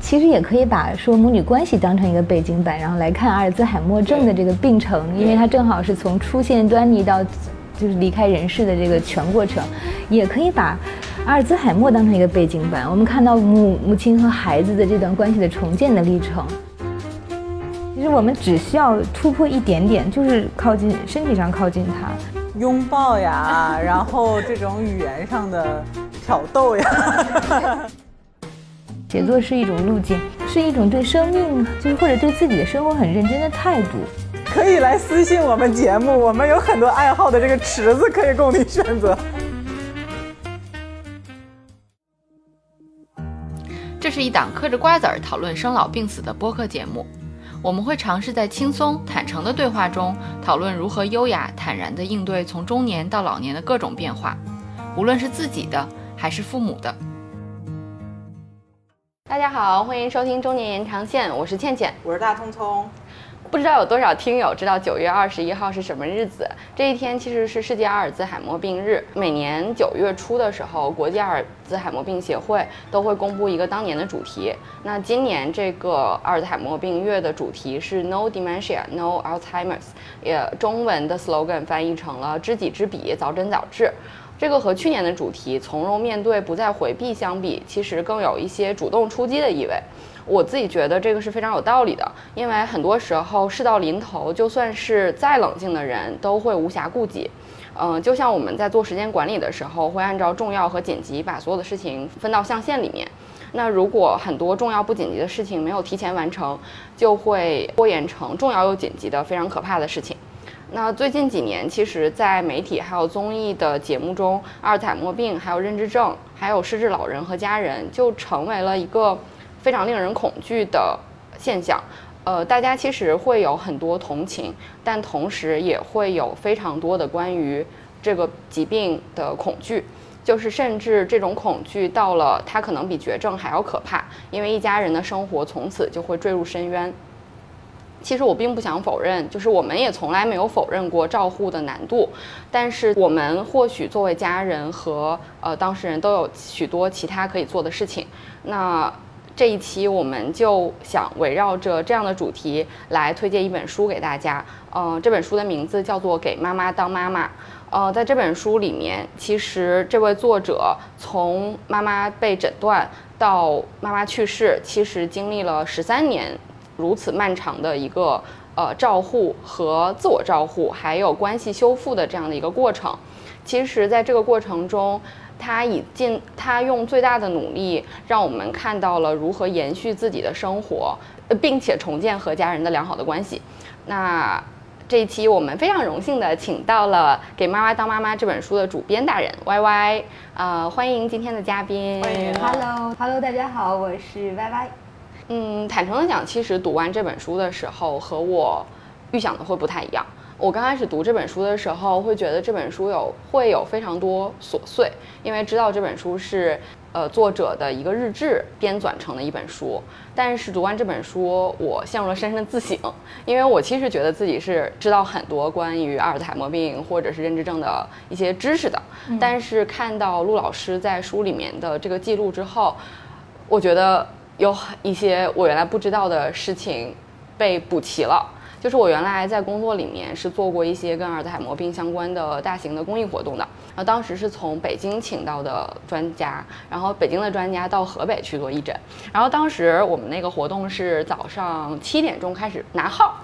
其实也可以把说母女关系当成一个背景板，然后来看阿尔兹海默症的这个病程，因为它正好是从出现端倪到就是离开人世的这个全过程。也可以把阿尔兹海默当成一个背景板，我们看到母母亲和孩子的这段关系的重建的历程。其实我们只需要突破一点点，就是靠近身体上靠近他，拥抱呀，然后这种语言上的挑逗呀。写作是一种路径，是一种对生命，就是或者对自己的生活很认真的态度。可以来私信我们节目，我们有很多爱好的这个池子可以供你选择。这是一档嗑着瓜子儿讨论生老病死的播客节目，我们会尝试在轻松坦诚的对话中讨论如何优雅坦然地应对从中年到老年的各种变化，无论是自己的还是父母的。大家好，欢迎收听中年延长线，我是倩倩，我是大聪聪。不知道有多少听友知道九月二十一号是什么日子？这一天其实是世界阿尔兹海默病日。每年九月初的时候，国际阿尔兹海默病协会都会公布一个当年的主题。那今年这个阿尔兹海默病月的主题是 No Dementia, No Alzheimer's，也中文的 slogan 翻译成了知己知彼，早诊早治。这个和去年的主题“从容面对，不再回避”相比，其实更有一些主动出击的意味。我自己觉得这个是非常有道理的，因为很多时候事到临头，就算是再冷静的人都会无暇顾及。嗯，就像我们在做时间管理的时候，会按照重要和紧急把所有的事情分到象限里面。那如果很多重要不紧急的事情没有提前完成，就会拖延成重要又紧急的非常可怕的事情。那最近几年，其实，在媒体还有综艺的节目中，阿尔茨海默病、还有认知症、还有失智老人和家人，就成为了一个非常令人恐惧的现象。呃，大家其实会有很多同情，但同时也会有非常多的关于这个疾病的恐惧，就是甚至这种恐惧到了它可能比绝症还要可怕，因为一家人的生活从此就会坠入深渊。其实我并不想否认，就是我们也从来没有否认过照护的难度，但是我们或许作为家人和呃当事人都有许多其他可以做的事情。那这一期我们就想围绕着这样的主题来推荐一本书给大家。呃，这本书的名字叫做《给妈妈当妈妈》。呃，在这本书里面，其实这位作者从妈妈被诊断到妈妈去世，其实经历了十三年。如此漫长的一个呃照护和自我照护，还有关系修复的这样的一个过程，其实，在这个过程中，他已尽他用最大的努力，让我们看到了如何延续自己的生活，并且重建和家人的良好的关系。那这一期我们非常荣幸的请到了《给妈妈当妈妈》这本书的主编大人 Y Y，呃，欢迎今天的嘉宾。欢迎，Hello，Hello，大家好，我是 Y Y。嗯，坦诚的讲，其实读完这本书的时候，和我预想的会不太一样。我刚开始读这本书的时候，会觉得这本书有会有非常多琐碎，因为知道这本书是呃作者的一个日志编纂成的一本书。但是读完这本书，我陷入了深深的自省，因为我其实觉得自己是知道很多关于阿尔茨海默病或者是认知症的一些知识的。但是看到陆老师在书里面的这个记录之后，我觉得。有一些我原来不知道的事情被补齐了，就是我原来在工作里面是做过一些跟阿尔兹海默病相关的大型的公益活动的，然后当时是从北京请到的专家，然后北京的专家到河北去做义诊，然后当时我们那个活动是早上七点钟开始拿号，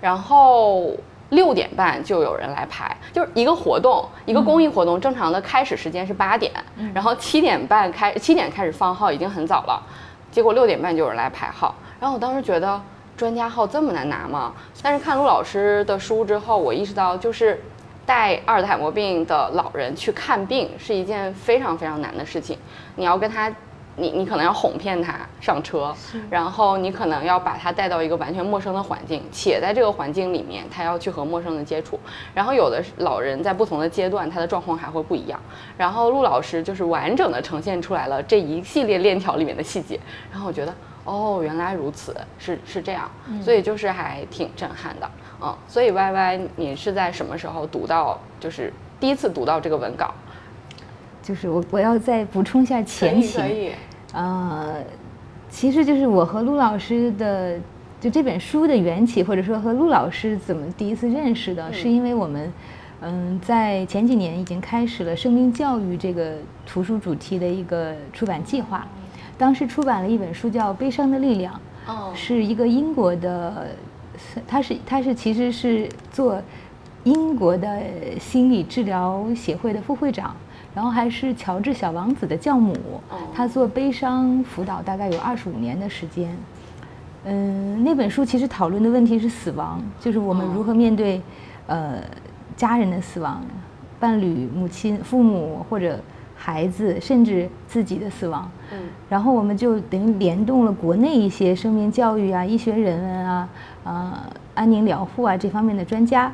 然后六点半就有人来排，就是一个活动，一个公益活动，正常的开始时间是八点，然后七点半开，七点开始放号已经很早了。结果六点半就有人来排号，然后我当时觉得专家号这么难拿吗？但是看陆老师的书之后，我意识到就是带阿尔茨海默病的老人去看病是一件非常非常难的事情，你要跟他。你你可能要哄骗他上车，然后你可能要把他带到一个完全陌生的环境，且在这个环境里面，他要去和陌生人接触。然后有的老人在不同的阶段，他的状况还会不一样。然后陆老师就是完整的呈现出来了这一系列链条里面的细节。然后我觉得，哦，原来如此，是是这样，所以就是还挺震撼的，嗯。所以 Y Y，你是在什么时候读到，就是第一次读到这个文稿？就是我我要再补充一下前情，呃，其实就是我和陆老师的，就这本书的缘起，或者说和陆老师怎么第一次认识的，是因为我们，嗯，在前几年已经开始了生命教育这个图书主题的一个出版计划，当时出版了一本书叫《悲伤的力量》，哦，是一个英国的，他是他是其实是做英国的心理治疗协会的副会长。然后还是乔治小王子的教母，他做悲伤辅导大概有二十五年的时间。嗯，那本书其实讨论的问题是死亡，就是我们如何面对，呃，家人的死亡，伴侣、母亲、父母或者孩子，甚至自己的死亡。嗯，然后我们就等于联动了国内一些生命教育啊、医学人文啊、啊安宁疗护啊这方面的专家。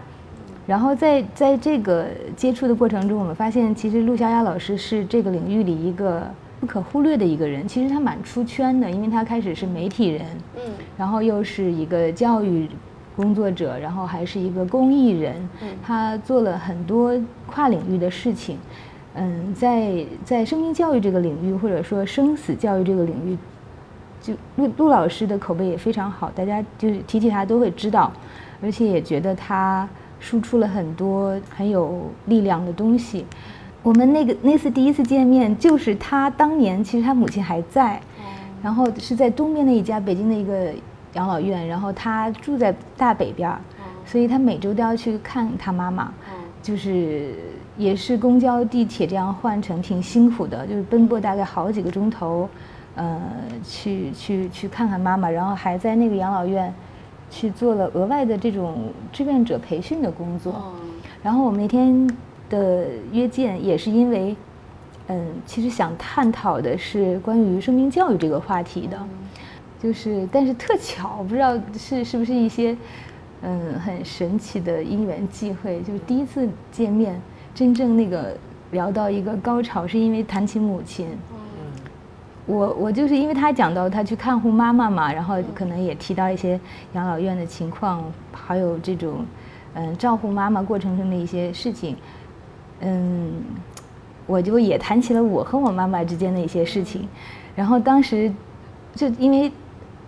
然后在在这个接触的过程中，我们发现其实陆小雅老师是这个领域里一个不可忽略的一个人。其实他蛮出圈的，因为他开始是媒体人，嗯，然后又是一个教育工作者，然后还是一个公益人，嗯，他做了很多跨领域的事情。嗯，在在生命教育这个领域，或者说生死教育这个领域，就陆陆老师的口碑也非常好，大家就是提起他都会知道，而且也觉得他。输出了很多很有力量的东西。我们那个那次第一次见面，就是他当年其实他母亲还在，然后是在东边的一家北京的一个养老院，然后他住在大北边儿，所以他每周都要去看他妈妈，就是也是公交地铁这样换乘，挺辛苦的，就是奔波大概好几个钟头，呃，去去去看看妈妈，然后还在那个养老院。去做了额外的这种志愿者培训的工作，然后我们那天的约见也是因为，嗯，其实想探讨的是关于生命教育这个话题的，就是但是特巧，不知道是是不是一些嗯很神奇的因缘际会，就是第一次见面，真正那个聊到一个高潮，是因为谈起母亲。我我就是因为他讲到他去看护妈妈嘛，然后可能也提到一些养老院的情况，还有这种嗯照顾妈妈过程中的一些事情，嗯，我就也谈起了我和我妈妈之间的一些事情，然后当时就因为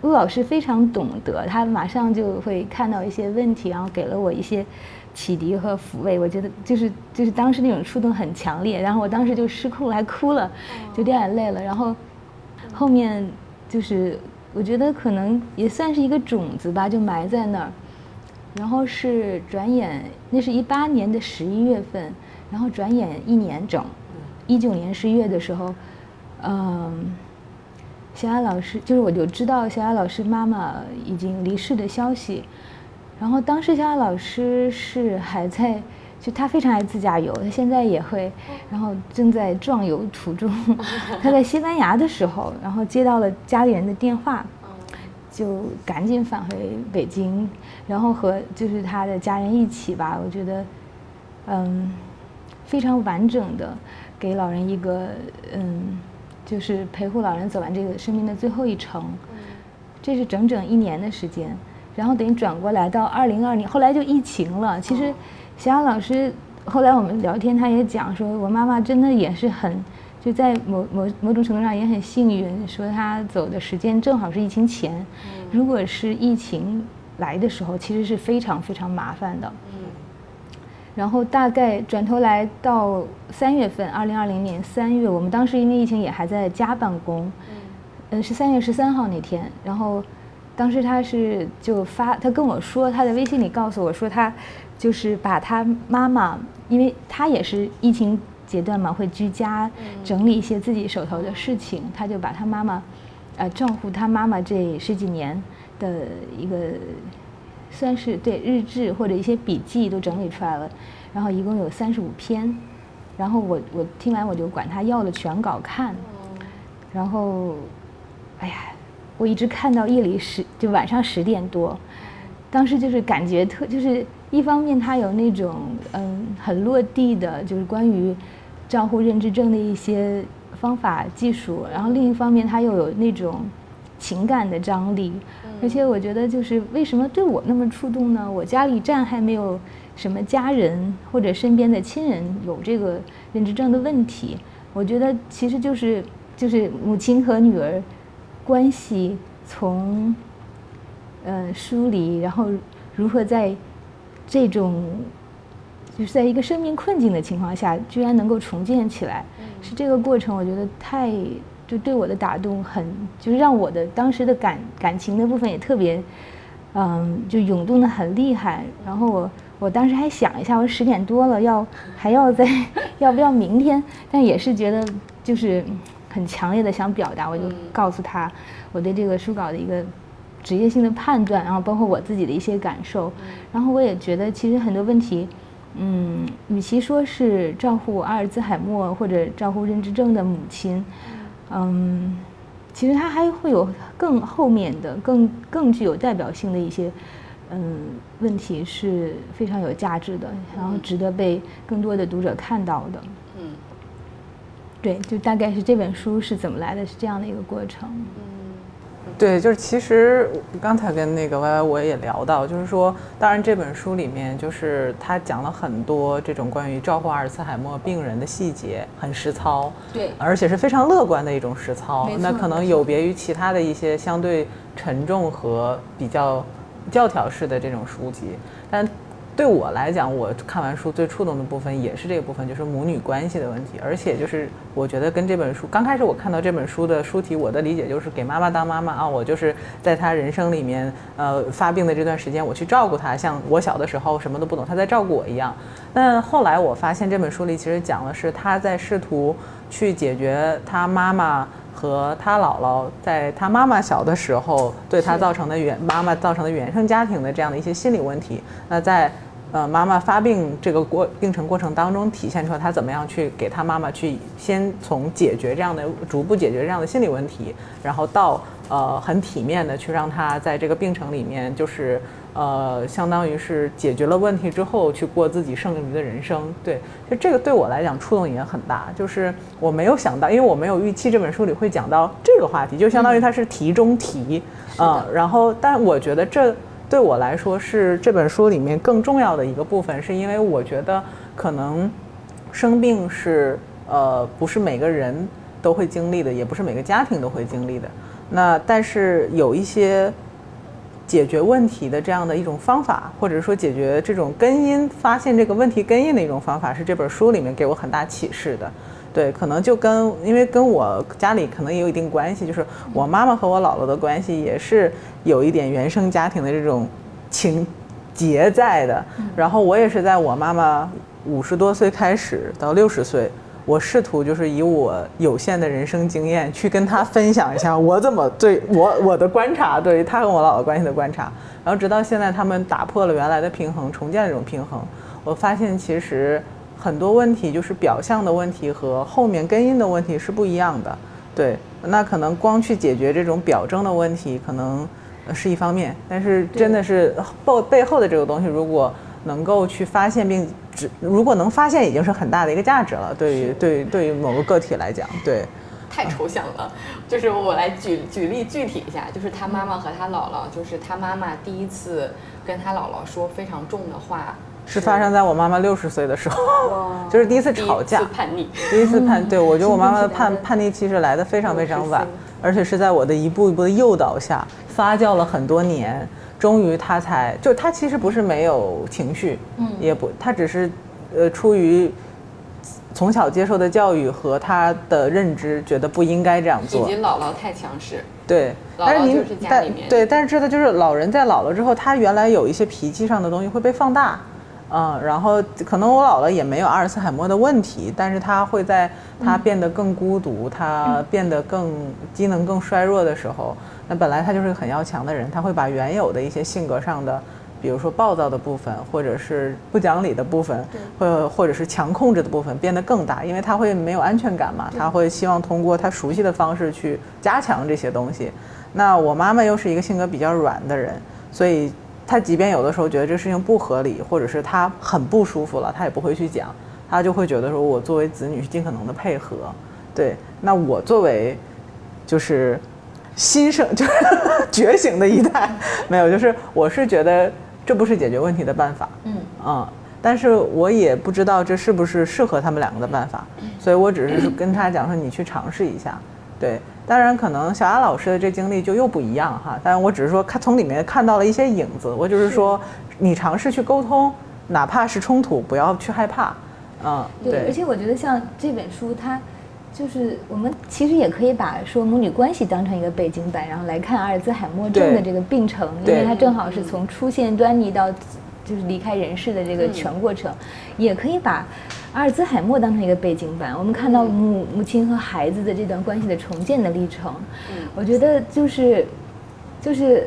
陆老师非常懂得，他马上就会看到一些问题，然后给了我一些启迪和抚慰，我觉得就是就是当时那种触动很强烈，然后我当时就失控还哭了，就掉眼泪了，然后。后面就是，我觉得可能也算是一个种子吧，就埋在那儿。然后是转眼，那是一八年的十一月份，然后转眼一年整，一九年十一月的时候，嗯，小雅老师就是我就知道小雅老师妈妈已经离世的消息，然后当时小雅老师是还在。就他非常爱自驾游，他现在也会，然后正在壮游途中。他在西班牙的时候，然后接到了家里人的电话，就赶紧返回北京，然后和就是他的家人一起吧。我觉得，嗯，非常完整的给老人一个嗯，就是陪护老人走完这个生命的最后一程。这是整整一年的时间，然后等于转过来到二零二零，后来就疫情了。其实。小雅老师后来我们聊天，他也讲说，我妈妈真的也是很，就在某某某种程度上也很幸运，说她走的时间正好是疫情前，如果是疫情来的时候，其实是非常非常麻烦的。然后大概转头来到三月份，二零二零年三月，我们当时因为疫情也还在家办公，嗯，是三月十三号那天，然后当时他是就发，他跟我说，他在微信里告诉我说他。就是把他妈妈，因为他也是疫情阶段嘛，会居家整理一些自己手头的事情，他就把他妈妈，呃，照顾他妈妈这十几年的一个，算是对日志或者一些笔记都整理出来了，然后一共有三十五篇，然后我我听完我就管他要了全稿看，然后，哎呀，我一直看到夜里十就晚上十点多，当时就是感觉特就是。一方面，他有那种嗯很落地的，就是关于账户认知症的一些方法技术；然后另一方面，他又有那种情感的张力。而且我觉得，就是为什么对我那么触动呢？我家里暂还没有什么家人或者身边的亲人有这个认知症的问题。我觉得其实就是就是母亲和女儿关系从呃疏离，然后如何在这种就是在一个生命困境的情况下，居然能够重建起来，是这个过程，我觉得太就对我的打动很，就是让我的当时的感感情的部分也特别，嗯，就涌动的很厉害。然后我我当时还想一下，我说十点多了要还要再 要不要明天？但也是觉得就是很强烈的想表达，我就告诉他我对这个书稿的一个职业性的判断，然后包括我自己的一些感受。然后我也觉得其实很多问题。嗯，与其说是照顾阿尔兹海默或者照顾认知症的母亲，嗯，其实它还会有更后面的、更更具有代表性的一些嗯问题是非常有价值的，然后值得被更多的读者看到的。嗯，对，就大概是这本书是怎么来的，是这样的一个过程。对，就是其实刚才跟那个 Y Y 我也聊到，就是说，当然这本书里面就是他讲了很多这种关于照顾阿尔茨海默病人的细节，很实操，对，而且是非常乐观的一种实操。那可能有别于其他的一些相对沉重和比较教条式的这种书籍，但。对我来讲，我看完书最触动的部分也是这个部分，就是母女关系的问题。而且就是我觉得跟这本书刚开始我看到这本书的书题，我的理解就是给妈妈当妈妈啊，我就是在她人生里面，呃，发病的这段时间，我去照顾她，像我小的时候什么都不懂，她在照顾我一样。但后来我发现这本书里其实讲的是她在试图去解决她妈妈和他姥姥在他妈妈小的时候对他造成的原妈妈造成的原生家庭的这样的一些心理问题。那在呃，妈妈发病这个过病程过程当中，体现出来他怎么样去给他妈妈去先从解决这样的逐步解决这样的心理问题，然后到呃很体面的去让他在这个病程里面，就是呃相当于是解决了问题之后去过自己剩余的人生。对，就这个对我来讲触动也很大，就是我没有想到，因为我没有预期这本书里会讲到这个话题，就相当于它是题中题啊。然后，但我觉得这。对我来说是这本书里面更重要的一个部分，是因为我觉得可能生病是呃不是每个人都会经历的，也不是每个家庭都会经历的。那但是有一些解决问题的这样的一种方法，或者说解决这种根因、发现这个问题根因的一种方法，是这本书里面给我很大启示的。对，可能就跟因为跟我家里可能也有一定关系，就是我妈妈和我姥姥的关系也是有一点原生家庭的这种情结在的。然后我也是在我妈妈五十多岁开始到六十岁，我试图就是以我有限的人生经验去跟他分享一下我怎么对我我的观察，对于她和我姥姥关系的观察。然后直到现在，他们打破了原来的平衡，重建了这种平衡。我发现其实。很多问题就是表象的问题和后面根因的问题是不一样的，对，那可能光去解决这种表征的问题可能是一方面，但是真的是背背后的这个东西，如果能够去发现并只如果能发现，已经是很大的一个价值了。对于对对于某个个体来讲，对，太抽象了。就是我来举举例具体一下，就是他妈妈和他姥姥，就是他妈妈第一次跟他姥姥说非常重的话。是发生在我妈妈六十岁的时候，就是第一次吵架，叛逆，第一次叛，对我觉得 我妈妈的叛叛逆期是来的非常非常晚，而且是在我的一步一步的诱导下发酵了很多年，终于他才就他其实不是没有情绪，嗯，也不，他只是，呃，出于从小接受的教育和他的认知，觉得不应该这样做，以及姥姥太强势，对，但是您但对，但是知道就是老人在老了之后，他原来有一些脾气上的东西会被放大。嗯，然后可能我姥姥也没有阿尔茨海默的问题，但是他会在他变得更孤独，他变得更机能更衰弱的时候，那本来他就是个很要强的人，他会把原有的一些性格上的，比如说暴躁的部分，或者是不讲理的部分，或或者是强控制的部分变得更大，因为他会没有安全感嘛，他会希望通过他熟悉的方式去加强这些东西。那我妈妈又是一个性格比较软的人，所以。她即便有的时候觉得这事情不合理，或者是她很不舒服了，她也不会去讲，她就会觉得说，我作为子女是尽可能的配合。对，那我作为就是新生，就是觉醒的一代，没有，就是我是觉得这不是解决问题的办法。嗯嗯，但是我也不知道这是不是适合他们两个的办法，所以我只是跟他讲说，你去尝试一下。对，当然可能小雅老师的这经历就又不一样哈。但是我只是说看从里面看到了一些影子，我就是说你尝试去沟通，哪怕是冲突，不要去害怕。嗯，对。而且我觉得像这本书，它就是我们其实也可以把说母女关系当成一个背景板，然后来看阿尔兹海默症的这个病程，因为它正好是从出现端倪到就是离开人世的这个全过程，也可以把。阿尔兹海默当成一个背景板，我们看到母母亲和孩子的这段关系的重建的历程。嗯，我觉得就是，就是，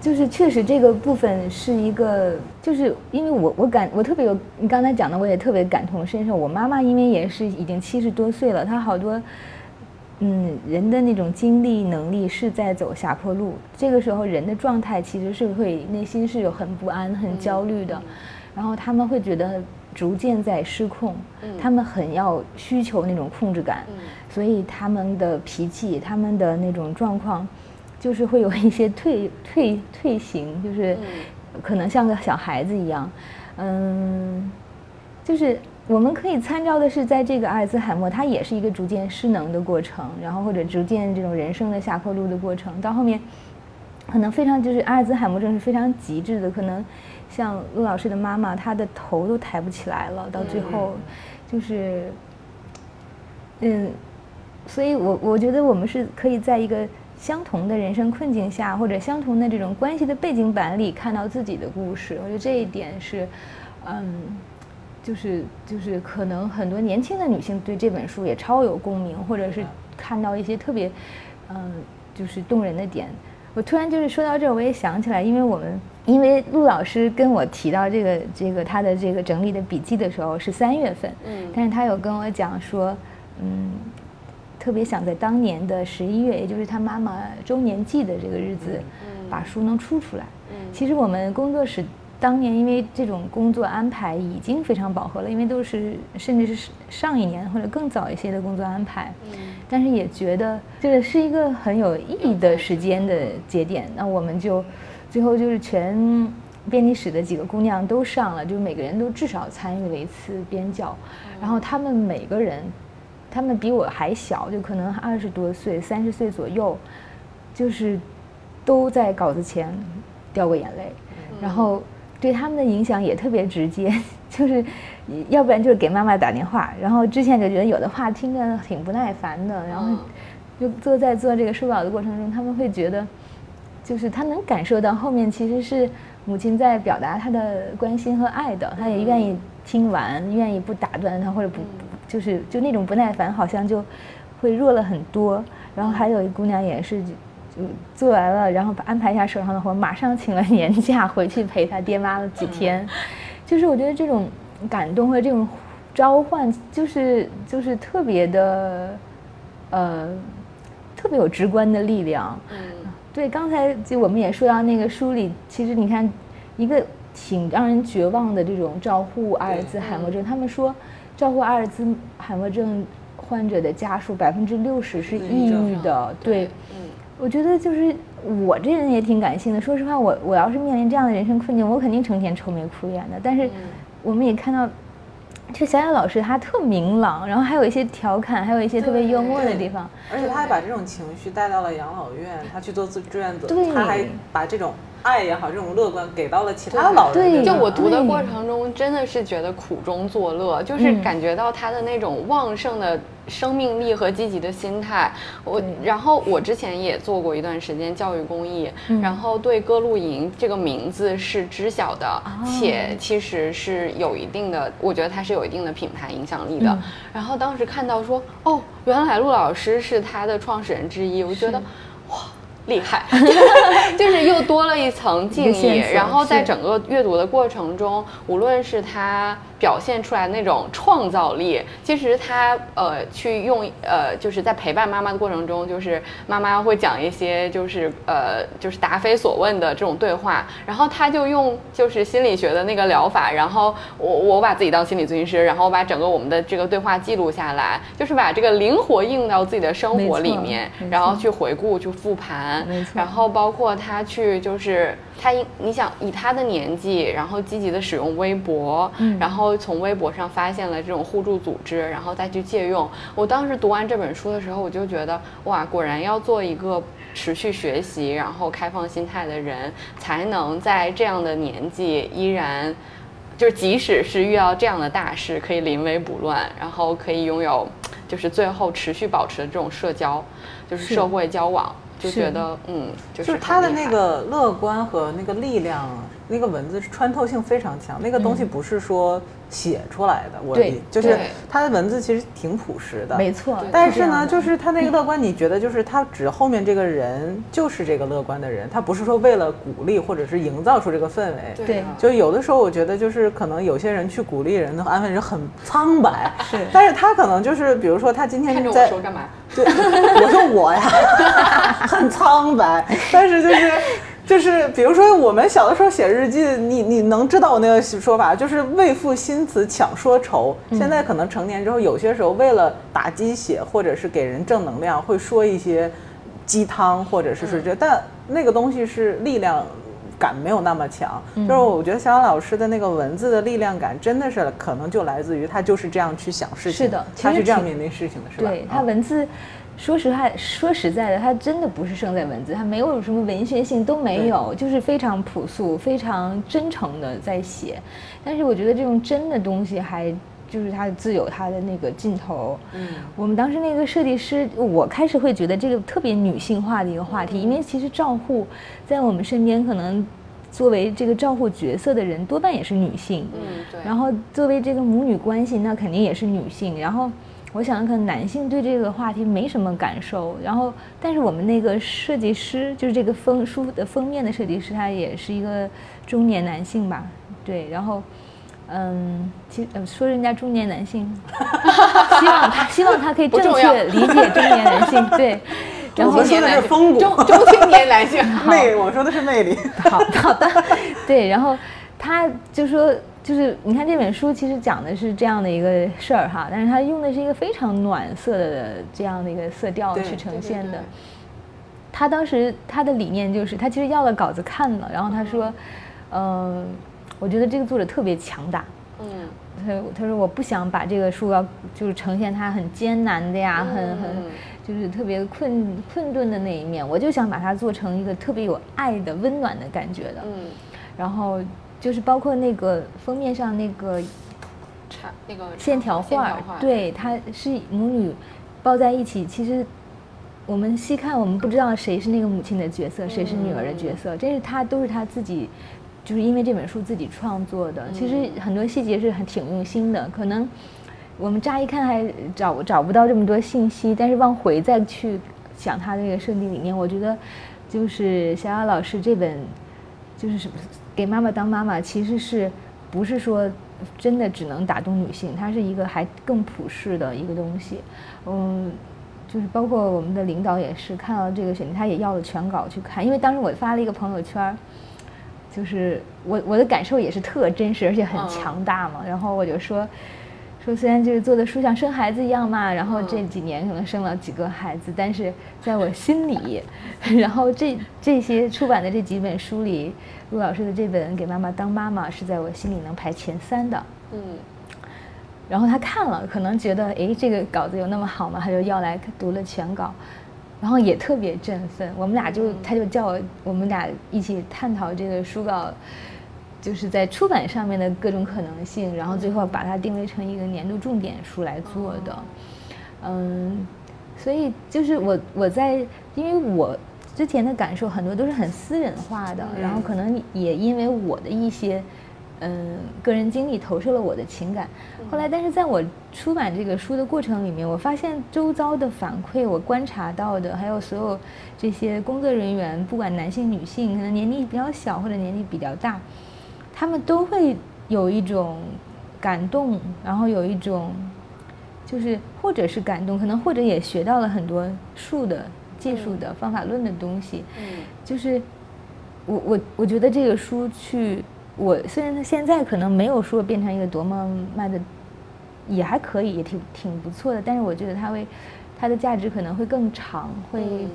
就是确实这个部分是一个，就是因为我我感我特别有你刚才讲的，我也特别感同身受。我妈妈因为也是已经七十多岁了，她好多，嗯，人的那种精力能力是在走下坡路。这个时候人的状态其实是会内心是有很不安、很焦虑的，然后他们会觉得。逐渐在失控，他们很要需求那种控制感，所以他们的脾气、他们的那种状况，就是会有一些退退退行，就是可能像个小孩子一样，嗯，就是我们可以参照的是，在这个阿尔兹海默，它也是一个逐渐失能的过程，然后或者逐渐这种人生的下坡路的过程，到后面可能非常就是阿尔兹海默症是非常极致的，可能。像陆老师的妈妈，她的头都抬不起来了，到最后，就是，嗯，所以我我觉得我们是可以在一个相同的人生困境下，或者相同的这种关系的背景板里看到自己的故事。我觉得这一点是，嗯，就是就是可能很多年轻的女性对这本书也超有共鸣，或者是看到一些特别，嗯，就是动人的点。我突然就是说到这儿，我也想起来，因为我们。因为陆老师跟我提到这个这个他的这个整理的笔记的时候是三月份，嗯，但是他有跟我讲说，嗯，特别想在当年的十一月，也就是他妈妈周年祭的这个日子，嗯，把书能出出来。嗯，其实我们工作室当年因为这种工作安排已经非常饱和了，因为都是甚至是上一年或者更早一些的工作安排，嗯，但是也觉得这个是一个很有意义的时间的节点，那我们就。最后就是全编辑室的几个姑娘都上了，就每个人都至少参与了一次编校，然后她们每个人，她们比我还小，就可能二十多岁、三十岁左右，就是都在稿子前掉过眼泪，然后对他们的影响也特别直接，就是要不然就是给妈妈打电话，然后之前就觉得有的话听着挺不耐烦的，然后就坐在做这个书稿的过程中，他们会觉得。就是他能感受到后面其实是母亲在表达他的关心和爱的，他也愿意听完，愿意不打断他或者不，就是就那种不耐烦好像就会弱了很多。然后还有一姑娘也是，就做完了，然后安排一下手上的活，马上请了年假回去陪他爹妈了几天。就是我觉得这种感动和这种召唤，就是就是特别的，呃，特别有直观的力量。对，刚才就我们也说到那个书里，其实你看，一个挺让人绝望的这种照护阿尔兹海默症。他们说，照顾阿尔兹海默症患者的家属百分之六十是抑郁的。对，嗯，我觉得就是我这人也挺感性的。说实话，我我要是面临这样的人生困境，我肯定成天愁眉苦脸的。但是，我们也看到。就小雅老师，她特明朗，然后还有一些调侃，还有一些特别幽默的地方。而且她还把这种情绪带到了养老院，她去做志志愿者，她还把这种爱也好，这种乐观给到了其他老人。就我读的过程中，真的是觉得苦中作乐，就是感觉到他的那种旺盛的。生命力和积极的心态，我然后我之前也做过一段时间教育公益，然后对歌露营这个名字是知晓的，且其实是有一定的，我觉得它是有一定的品牌影响力的。然后当时看到说，哦，原来陆老师是他的创始人之一，我觉得，哇。厉害，就是又多了一层敬意。然后在整个阅读的过程中，无论是他表现出来那种创造力，其实他呃去用呃就是在陪伴妈妈的过程中，就是妈妈会讲一些就是呃就是答非所问的这种对话，然后他就用就是心理学的那个疗法，然后我我把自己当心理咨询师，然后把整个我们的这个对话记录下来，就是把这个灵活应用到自己的生活里面，然后去回顾去复盘。然后包括他去，就是他，你想以他的年纪，然后积极的使用微博，然后后从微博上发现了这种互助组织，然后再去借用。我当时读完这本书的时候，我就觉得哇，果然要做一个持续学习，然后开放心态的人，才能在这样的年纪依然，就是即使是遇到这样的大事，可以临危不乱，然后可以拥有，就是最后持续保持的这种社交，就是社会交往。就觉得嗯，就是他的那个乐观和那个力量，那个文字穿透性非常强。那个东西不是说写出来的，我就是他的文字其实挺朴实的，没错。但是呢，就是他那个乐观，你觉得就是他指后面这个人就是这个乐观的人，他不是说为了鼓励或者是营造出这个氛围。对，就有的时候我觉得就是可能有些人去鼓励人的、安慰人很苍白，是。但是他可能就是比如说他今天在说干嘛？对，我说我呀，很苍白，但是就是就是，比如说我们小的时候写日记，你你能知道我那个说法，就是为赋新词强说愁。现在可能成年之后，有些时候为了打鸡血或者是给人正能量，会说一些鸡汤，或者是说这，但那个东西是力量。感没有那么强，就是我觉得小杨老师的那个文字的力量感，真的是可能就来自于他就是这样去想事情，是的，他是这样面对事情的，是吧？对他文字，说实话，说实在的，它真的不是胜在文字，它没有什么文学性都没有，就是非常朴素、非常真诚的在写。但是我觉得这种真的东西还。就是它自有它的那个劲头。嗯，我们当时那个设计师，我开始会觉得这个特别女性化的一个话题，因为其实照护在我们身边，可能作为这个照护角色的人多半也是女性。嗯，对。然后作为这个母女关系，那肯定也是女性。然后我想，可能男性对这个话题没什么感受。然后，但是我们那个设计师，就是这个封书的封面的设计师，他也是一个中年男性吧？对，然后。嗯，其实说人家中年男性，希望他希望他可以正确理解中年男性，对。然后说的是风骨，中中青年男性，魅，我说的是魅力。好好的，对。然后他就说，就是你看这本书其实讲的是这样的一个事儿哈，但是它用的是一个非常暖色的这样的一个色调去呈现的。他当时他的理念就是，他其实要了稿子看了，然后他说，嗯。我觉得这个作者特别强大，嗯，他他说我不想把这个书要就是呈现他很艰难的呀，很很就是特别困困顿的那一面，我就想把它做成一个特别有爱的温暖的感觉的，嗯，然后就是包括那个封面上那个插那个线条画，对，它是母女抱在一起，其实我们细看我们不知道谁是那个母亲的角色，谁是女儿的角色，这是他都是他自己。就是因为这本书自己创作的，其实很多细节是很挺用心的。可能我们乍一看还找找不到这么多信息，但是往回再去想他这个设定理念，我觉得就是小雅老师这本就是什么给妈妈当妈妈，其实是不是说真的只能打动女性？它是一个还更普世的一个东西。嗯，就是包括我们的领导也是看到这个选题，他也要了全稿去看，因为当时我发了一个朋友圈。就是我我的感受也是特真实，而且很强大嘛。然后我就说，说虽然就是做的书像生孩子一样嘛，然后这几年可能生了几个孩子，但是在我心里，然后这这些出版的这几本书里，陆老师的这本《给妈妈当妈妈》是在我心里能排前三的。嗯。然后他看了，可能觉得哎，这个稿子有那么好吗？他就要来读了全稿。然后也特别振奋，我们俩就他就叫我，我们俩一起探讨这个书稿，就是在出版上面的各种可能性，然后最后把它定位成一个年度重点书来做的。嗯，所以就是我我在，因为我之前的感受很多都是很私人化的，然后可能也因为我的一些。嗯，个人经历投射了我的情感。后来，但是在我出版这个书的过程里面，我发现周遭的反馈，我观察到的，还有所有这些工作人员，不管男性女性，可能年龄比较小或者年龄比较大，他们都会有一种感动，然后有一种就是或者是感动，可能或者也学到了很多术的技术的方法论的东西。嗯，就是我我我觉得这个书去。我虽然它现在可能没有说变成一个多么卖的，也还可以，也挺挺不错的。但是我觉得它会，它的价值可能会更长，会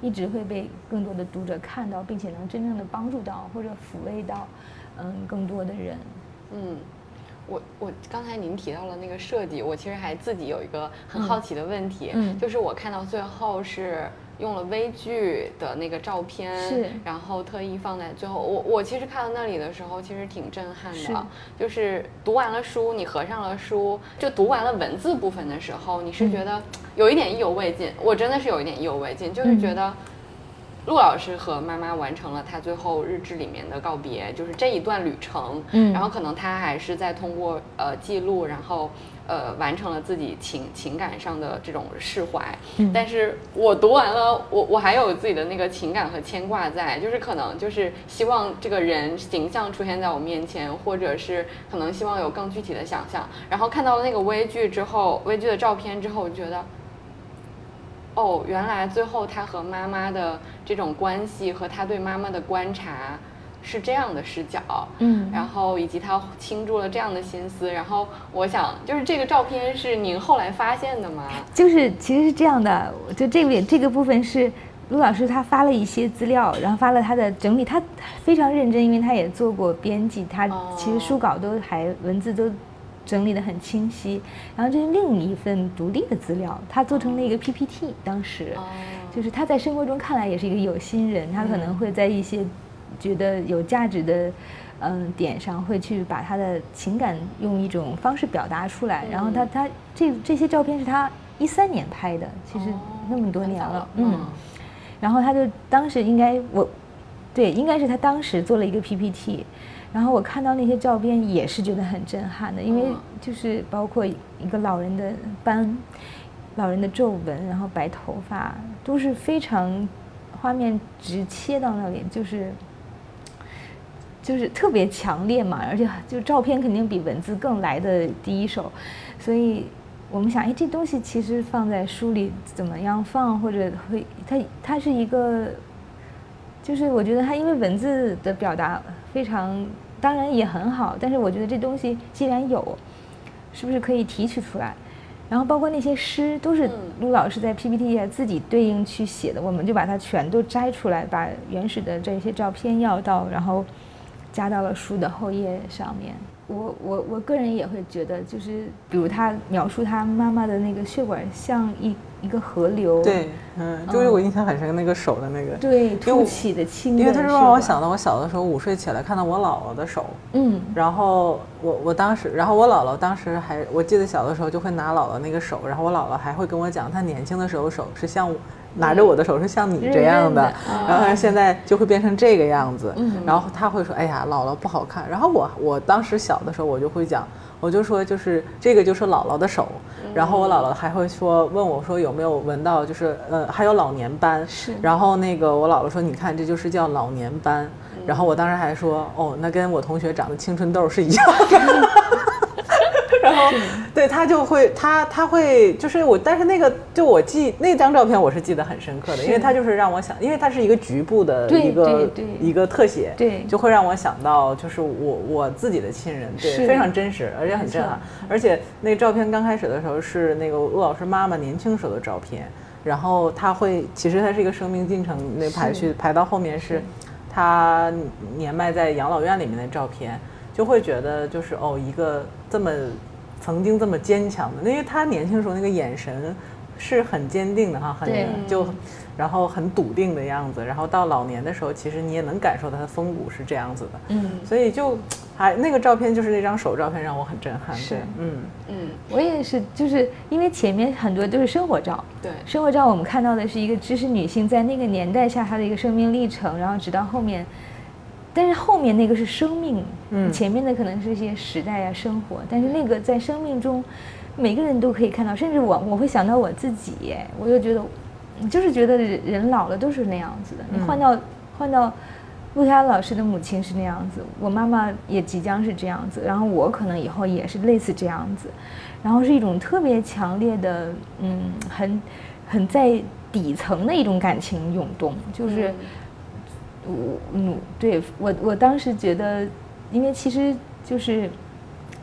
一直会被更多的读者看到，并且能真正的帮助到或者抚慰到，嗯，更多的人。嗯，我我刚才您提到了那个设计，我其实还自己有一个很好奇的问题，嗯，就是我看到最后是用了微距的那个照片，是，然后特意放在最后。我我其实看到那里的时候，其实挺震撼的，就是读完了书，你合上了书，就读完了文字部分的时候，你是觉得有一点意犹未尽。我真的是有一点意犹未尽，就是觉得。陆老师和妈妈完成了他最后日志里面的告别，就是这一段旅程。嗯，然后可能他还是在通过呃记录，然后呃完成了自己情情感上的这种释怀。嗯，但是我读完了，我我还有自己的那个情感和牵挂在，就是可能就是希望这个人形象出现在我面前，或者是可能希望有更具体的想象。然后看到了那个微剧之后，微剧的照片之后，我觉得。哦，原来最后他和妈妈的这种关系和他对妈妈的观察是这样的视角，嗯，然后以及他倾注了这样的心思，然后我想，就是这个照片是您后来发现的吗？就是其实是这样的，就这个这个部分是陆老师他发了一些资料，然后发了他的整理，他非常认真，因为他也做过编辑，他其实书稿都还文字都。整理的很清晰，然后这是另一份独立的资料，他做成了一个 PPT。当时，就是他在生活中看来也是一个有心人，他可能会在一些觉得有价值的嗯点上，会去把他的情感用一种方式表达出来。然后他他这这些照片是他一三年拍的，其实那么多年了，嗯。然后他就当时应该我，对，应该是他当时做了一个 PPT。然后我看到那些照片也是觉得很震撼的，因为就是包括一个老人的斑、老人的皱纹，然后白头发，都是非常画面直切到那里，就是就是特别强烈嘛，而且就照片肯定比文字更来的第一手，所以我们想，哎，这东西其实放在书里怎么样放，或者会它它是一个。就是我觉得它因为文字的表达非常，当然也很好，但是我觉得这东西既然有，是不是可以提取出来？然后包括那些诗都是陆老师在 PPT 页自己对应去写的，我们就把它全都摘出来，把原始的这些照片要到，然后加到了书的后页上面。我我我个人也会觉得，就是比如他描述他妈妈的那个血管像一。一个河流，对，嗯，就是我印象很深那个手的那个，对，凸起的轻，因为他是让我想到我小的时候午睡起来看到我姥姥的手，嗯，然后我我当时，然后我姥姥当时还，我记得小的时候就会拿姥姥那个手，然后我姥姥还会跟我讲，她年轻的时候手是像拿着我的手是像你这样的，然后现在就会变成这个样子，然后他会说，哎呀，姥姥不好看，然后我我当时小的时候我就会讲。我就说，就是这个就是姥姥的手，然后我姥姥还会说问我说有没有闻到，就是呃还有老年斑，是，然后那个我姥姥说你看这就是叫老年斑，然后我当时还说哦那跟我同学长的青春痘是一样的。对他就会，他他会，就是我，但是那个，就我记那张照片，我是记得很深刻的，因为他就是让我想，因为它是一个局部的一个一个特写，对，就会让我想到，就是我我自己的亲人，对，非常真实，而且很震撼。而且那个照片刚开始的时候是那个陆老师妈妈年轻时候的照片，然后他会，其实它是一个生命进程那排序排到后面是，他年迈在养老院里面的照片，就会觉得就是哦一个这么。曾经这么坚强的，因为他年轻时候那个眼神是很坚定的哈，很就，然后很笃定的样子。然后到老年的时候，其实你也能感受到他的风骨是这样子的。嗯，所以就还那个照片就是那张手照片让我很震撼。是，嗯嗯，我也是，就是因为前面很多都是生活照，对，生活照我们看到的是一个知识女性在那个年代下她的一个生命历程，然后直到后面。但是后面那个是生命，嗯，前面的可能是一些时代啊生活，但是那个在生命中，每个人都可以看到，甚至我我会想到我自己，我就觉得，就是觉得人老了都是那样子的。你换到换到陆佳老师的母亲是那样子，我妈妈也即将是这样子，然后我可能以后也是类似这样子，然后是一种特别强烈的，嗯，很很在底层的一种感情涌动，就是。我嗯，对我我当时觉得，因为其实就是，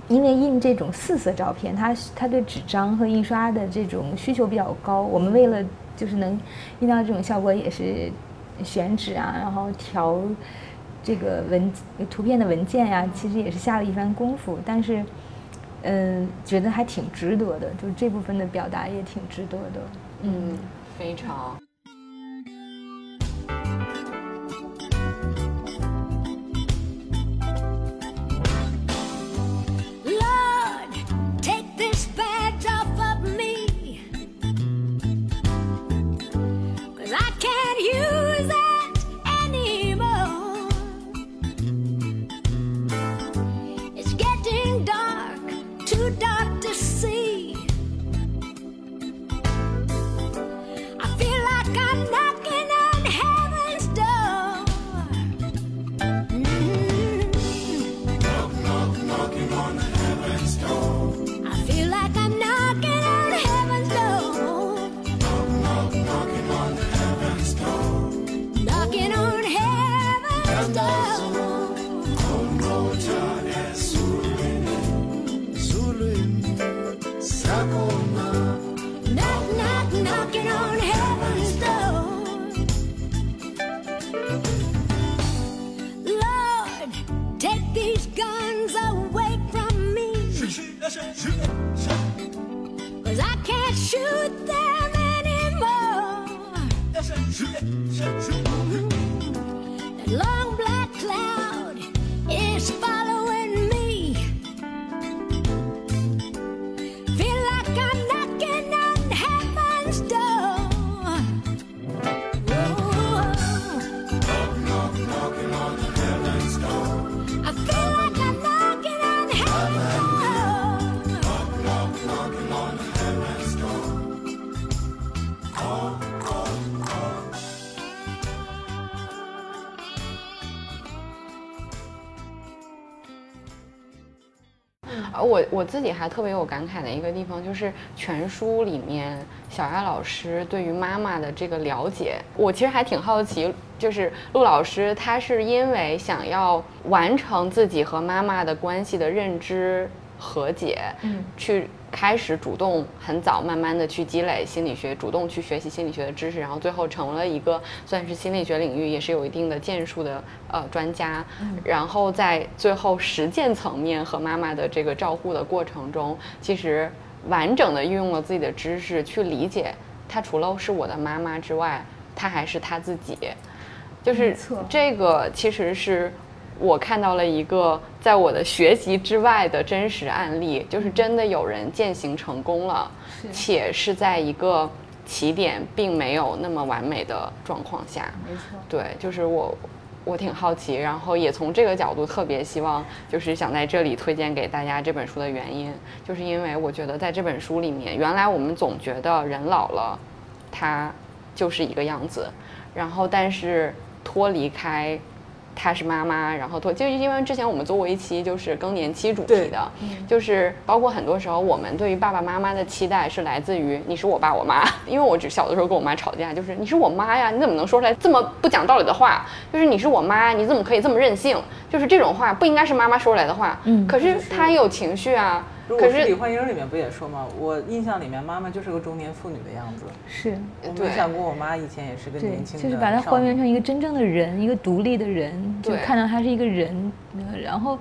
因为印这种四色照片，它它对纸张和印刷的这种需求比较高。我们为了就是能印到这种效果，也是选纸啊，然后调这个文图片的文件呀，其实也是下了一番功夫。但是嗯，觉得还挺值得的，就这部分的表达也挺值得的。嗯，非常。我自己还特别有感慨的一个地方，就是全书里面小艾老师对于妈妈的这个了解，我其实还挺好奇，就是陆老师他是因为想要完成自己和妈妈的关系的认知和解，嗯，去。开始主动很早，慢慢的去积累心理学，主动去学习心理学的知识，然后最后成了一个算是心理学领域也是有一定的建树的呃专家。然后在最后实践层面和妈妈的这个照护的过程中，其实完整的运用了自己的知识去理解，她除了是我的妈妈之外，她还是她自己。就是这个其实是。我看到了一个在我的学习之外的真实案例，就是真的有人践行成功了，且是在一个起点并没有那么完美的状况下。没错，对，就是我，我挺好奇，然后也从这个角度特别希望，就是想在这里推荐给大家这本书的原因，就是因为我觉得在这本书里面，原来我们总觉得人老了，他就是一个样子，然后但是脱离开。她是妈妈，然后就因为之前我们做过一期就是更年期主题的，就是包括很多时候我们对于爸爸妈妈的期待是来自于你是我爸我妈，因为我只小的时候跟我妈吵架，就是你是我妈呀，你怎么能说出来这么不讲道理的话？就是你是我妈，你怎么可以这么任性？就是这种话不应该是妈妈说出来的话。嗯，可是她有情绪啊。可是李焕英里面不也说吗？我印象里面妈妈就是个中年妇女的样子。是，我没想过我妈以前也是个年轻。就是把她还原成一个真正的人，一个独立的人，就看到她是一个人。然后，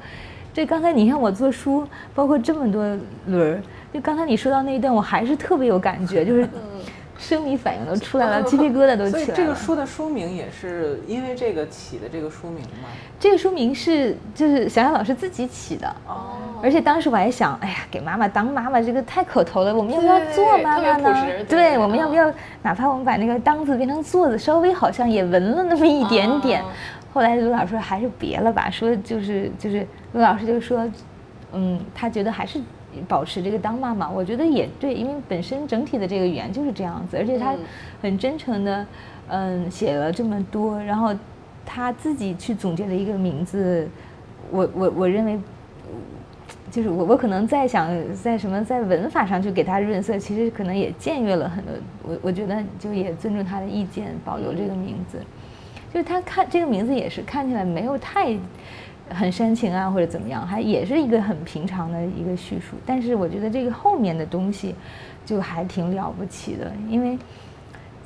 这刚才你看我做书，包括这么多轮儿，就刚才你说到那一段，我还是特别有感觉，就是。生理反应都出来了，鸡皮疙瘩都起来了。所以这个书的书名也是因为这个起的这个书名吗？这个书名是就是小杨老师自己起的哦。而且当时我还想，哎呀，给妈妈当妈妈这个太口头了，我们要不要做妈妈呢？对，我们要不要哪怕我们把那个当字变成做字，稍微好像也纹了那么一点点。后来陆老师说还是别了吧，说就是就是陆老师就说，嗯，他觉得还是。保持这个当妈妈，我觉得也对，因为本身整体的这个语言就是这样子，而且他很真诚的，嗯，写了这么多，然后他自己去总结了一个名字，我我我认为，就是我我可能在想在什么在文法上去给他润色，其实可能也僭越了很多，我我觉得就也尊重他的意见，保留这个名字，就是他看这个名字也是看起来没有太。很煽情啊，或者怎么样，还也是一个很平常的一个叙述。但是我觉得这个后面的东西，就还挺了不起的，因为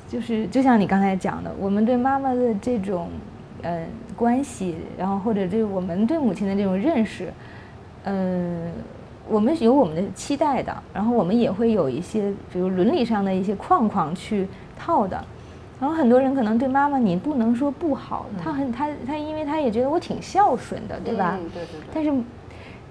就是就像你刚才讲的，我们对妈妈的这种嗯关系，然后或者对我们对母亲的这种认识，嗯，我们有我们的期待的，然后我们也会有一些，比如伦理上的一些框框去套的。然后很多人可能对妈妈，你不能说不好，他很他他，因为他也觉得我挺孝顺的，对吧？对对对。但是，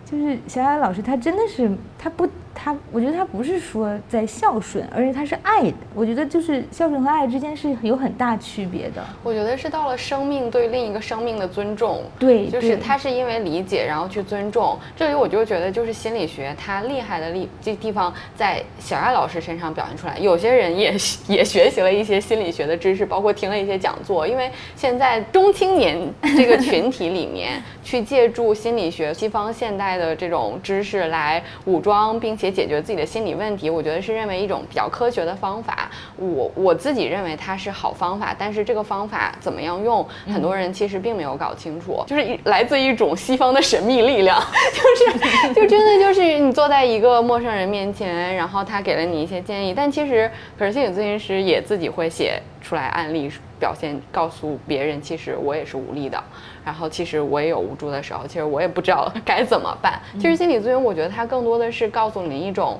就是小雅老师，她真的是她不。他，我觉得他不是说在孝顺，而且他是爱的。我觉得就是孝顺和爱之间是有很大区别的。我觉得是到了生命对另一个生命的尊重。对，就是他是因为理解，然后去尊重。这里我就觉得，就是心理学它厉害的地这地方，在小艾老师身上表现出来。有些人也也学习了一些心理学的知识，包括听了一些讲座。因为现在中青年这个群体里面，去借助心理学、西方现代的这种知识来武装，并且。解决自己的心理问题，我觉得是认为一种比较科学的方法。我我自己认为它是好方法，但是这个方法怎么样用，很多人其实并没有搞清楚。就是来自一种西方的神秘力量，就是就真的就是你坐在一个陌生人面前，然后他给了你一些建议，但其实可是心理咨询师也自己会写出来案例表现，告诉别人其实我也是无力的。然后其实我也有无助的时候，其实我也不知道 该怎么办。其实心理咨询，我觉得它更多的是告诉你一种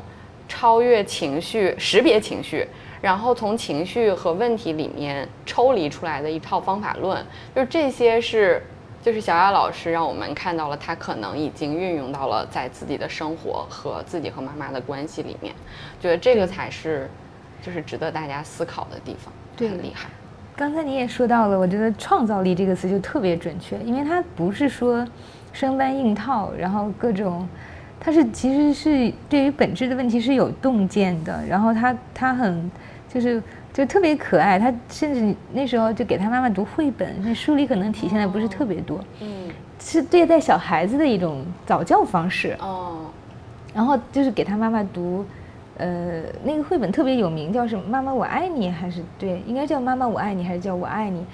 超越情绪、识别情绪，然后从情绪和问题里面抽离出来的一套方法论。就是这些是，就是小雅老师让我们看到了，他可能已经运用到了在自己的生活和自己和妈妈的关系里面。觉得这个才是，就是值得大家思考的地方。很厉害。刚才你也说到了，我觉得“创造力”这个词就特别准确，因为它不是说生搬硬套，然后各种，它是其实是对于本质的问题是有洞见的，然后他他很就是就特别可爱，他甚至那时候就给他妈妈读绘本，那书里可能体现的不是特别多，嗯，是对待小孩子的一种早教方式哦，然后就是给他妈妈读。呃，那个绘本特别有名，叫什么？妈妈我爱你，还是对，应该叫妈妈我爱你，还是叫我爱你？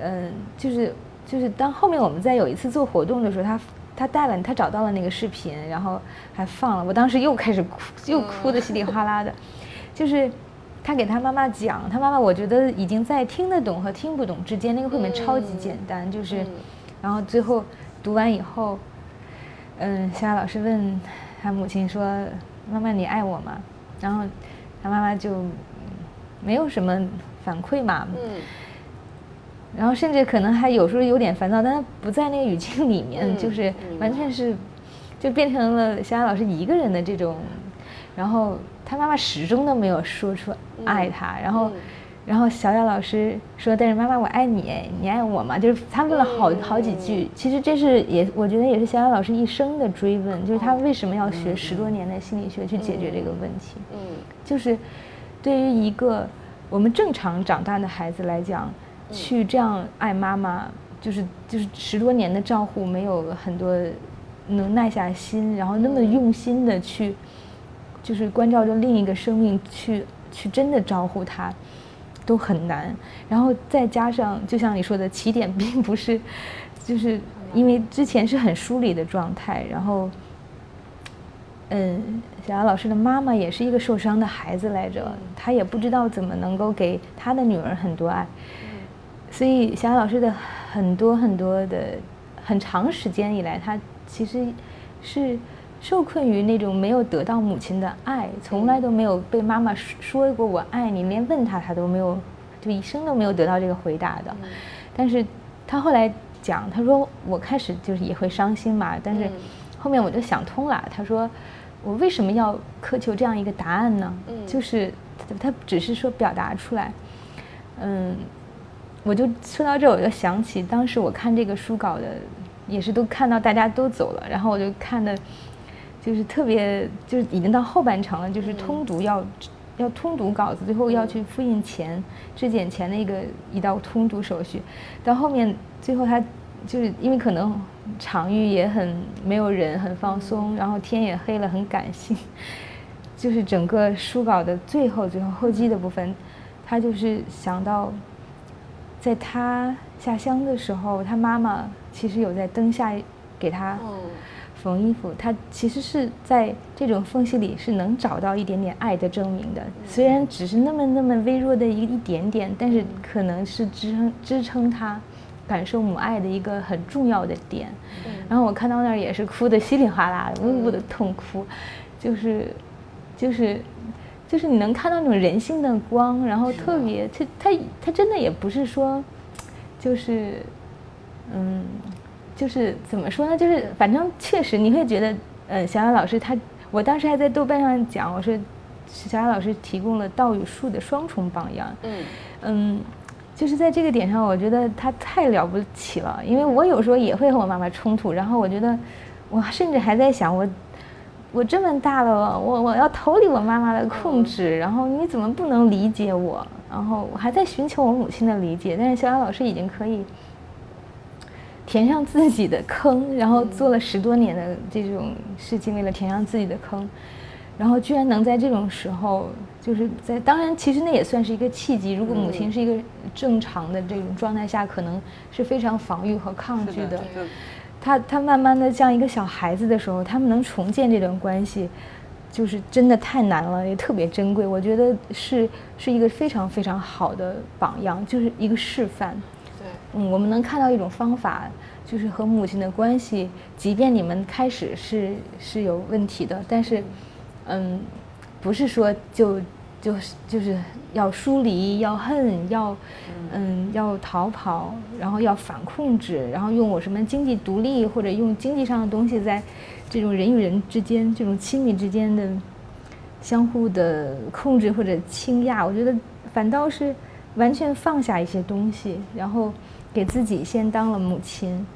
嗯，就是就是当后面我们在有一次做活动的时候，他他带了他找到了那个视频，然后还放了，我当时又开始哭，又哭的稀里哗啦的。就是他给他妈妈讲，他妈妈我觉得已经在听得懂和听不懂之间，那个绘本超级简单，就是，然后最后读完以后，嗯，小雅老师问他母亲说：“妈妈，你爱我吗？”然后，他妈妈就没有什么反馈嘛。嗯。然后甚至可能还有时候有点烦躁，但他不在那个语境里面，就是完全是，就变成了小雅老师一个人的这种。然后他妈妈始终都没有说出爱他，然后。然后小雅老师说：“但是妈妈，我爱你，你爱我吗？”就是他问了好好几句。其实这是也，我觉得也是小雅老师一生的追问，就是他为什么要学十多年的心理学去解决这个问题。嗯，就是对于一个我们正常长大的孩子来讲，去这样爱妈妈，就是就是十多年的照顾，没有很多能耐下心，然后那么用心的去，就是关照着另一个生命，去去真的照顾他。都很难，然后再加上，就像你说的，起点并不是，就是因为之前是很疏离的状态，然后，嗯，小雅老师的妈妈也是一个受伤的孩子来着，她也不知道怎么能够给她的女儿很多爱，所以小雅老师的很多很多的很长时间以来，她其实是。受困于那种没有得到母亲的爱，从来都没有被妈妈说过我爱你，连问他他都没有，就一生都没有得到这个回答的。但是他后来讲，他说我开始就是也会伤心嘛，但是后面我就想通了。他说我为什么要苛求这样一个答案呢？就是他只是说表达出来。嗯，我就说到这，我就想起当时我看这个书稿的，也是都看到大家都走了，然后我就看的。就是特别，就是已经到后半程了，就是通读要，要通读稿子，最后要去复印前、质检前的一个一道通读手续。到后面，最后他就是因为可能场域也很没有人，很放松，然后天也黑了，很感性。就是整个书稿的最后、最后后记的部分，他就是想到，在他下乡的时候，他妈妈其实有在灯下给他。缝衣服，它其实是在这种缝隙里是能找到一点点爱的证明的，虽然只是那么那么微弱的一一点点，但是可能是支撑支撑他感受母爱的一个很重要的点。然后我看到那儿也是哭的稀里哗啦的，呜呜的痛哭，就是，就是，就是你能看到那种人性的光，然后特别，他他他真的也不是说，就是，嗯，就是怎么说呢？就是反正确实你会觉得，嗯，小雅老师他，我当时还在豆瓣上讲，我说小雅老师提供了道与术的双重榜样。嗯嗯。就是在这个点上，我觉得他太了不起了。因为我有时候也会和我妈妈冲突，然后我觉得，我甚至还在想，我，我这么大了，我我要逃离我妈妈的控制，然后你怎么不能理解我？然后我还在寻求我母亲的理解，但是小雅老师已经可以填上自己的坑，然后做了十多年的这种事情，为了填上自己的坑。然后居然能在这种时候，就是在当然，其实那也算是一个契机。如果母亲是一个正常的这种状态下，可能是非常防御和抗拒的。他他慢慢的像一个小孩子的时候，他们能重建这段关系，就是真的太难了，也特别珍贵。我觉得是是一个非常非常好的榜样，就是一个示范。对，嗯，我们能看到一种方法，就是和母亲的关系，即便你们开始是是有问题的，但是。嗯，不是说就就是就是要疏离，要恨，要嗯要逃跑，然后要反控制，然后用我什么经济独立或者用经济上的东西，在这种人与人之间这种亲密之间的相互的控制或者倾轧，我觉得反倒是完全放下一些东西，然后给自己先当了母亲，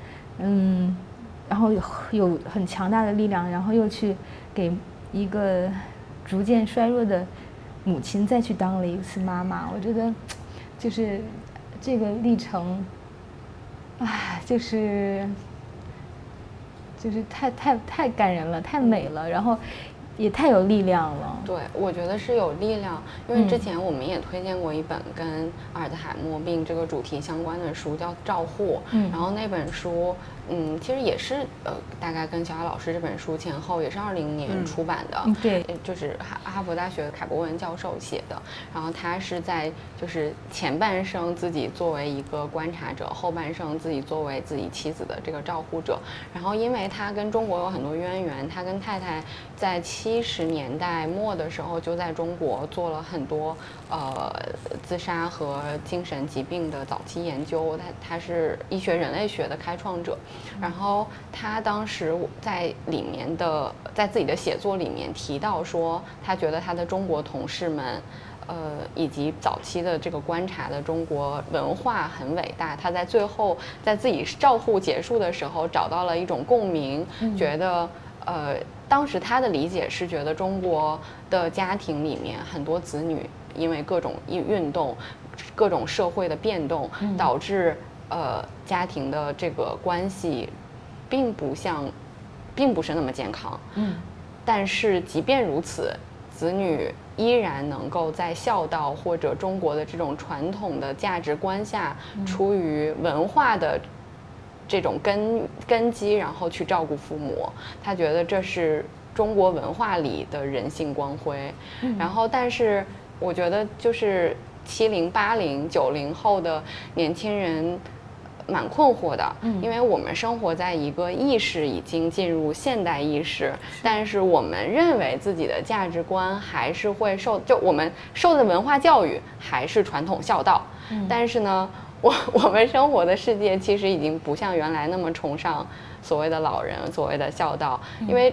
嗯，然后有有很强大的力量，然后又去给。一个逐渐衰弱的母亲再去当了一次妈妈，我觉得就是这个历程，唉，就是就是太太太感人了，太美了，然后也太有力量了。对，我觉得是有力量，因为之前我们也推荐过一本跟阿尔兹海默病这个主题相关的书，叫《照护》，嗯，然后那本书。嗯，其实也是，呃，大概跟小雅老师这本书前后也是二零年出版的，对，就是哈哈佛大学凯博文教授写的。然后他是在就是前半生自己作为一个观察者，后半生自己作为自己妻子的这个照护者。然后因为他跟中国有很多渊源，他跟太太在七十年代末的时候就在中国做了很多呃自杀和精神疾病的早期研究。他他是医学人类学的开创者。然后他当时在里面的，在自己的写作里面提到说，他觉得他的中国同事们，呃，以及早期的这个观察的中国文化很伟大。他在最后在自己照护结束的时候，找到了一种共鸣，觉得，呃，当时他的理解是觉得中国的家庭里面很多子女因为各种运运动，各种社会的变动导致。呃，家庭的这个关系，并不像，并不是那么健康。嗯，但是即便如此，子女依然能够在孝道或者中国的这种传统的价值观下，出于文化的这种根根基，然后去照顾父母。他觉得这是中国文化里的人性光辉。然后，但是我觉得就是七零、八零、九零后的年轻人。蛮困惑的，因为我们生活在一个意识已经进入现代意识，但是我们认为自己的价值观还是会受，就我们受的文化教育还是传统孝道。但是呢，我我们生活的世界其实已经不像原来那么崇尚所谓的老人，所谓的孝道。因为，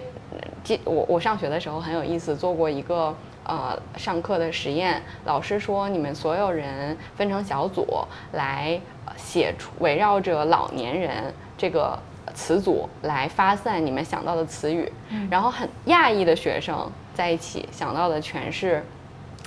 我我上学的时候很有意思，做过一个呃上课的实验，老师说你们所有人分成小组来。写出围绕着老年人这个词组来发散你们想到的词语，然后很讶异的学生在一起想到的全是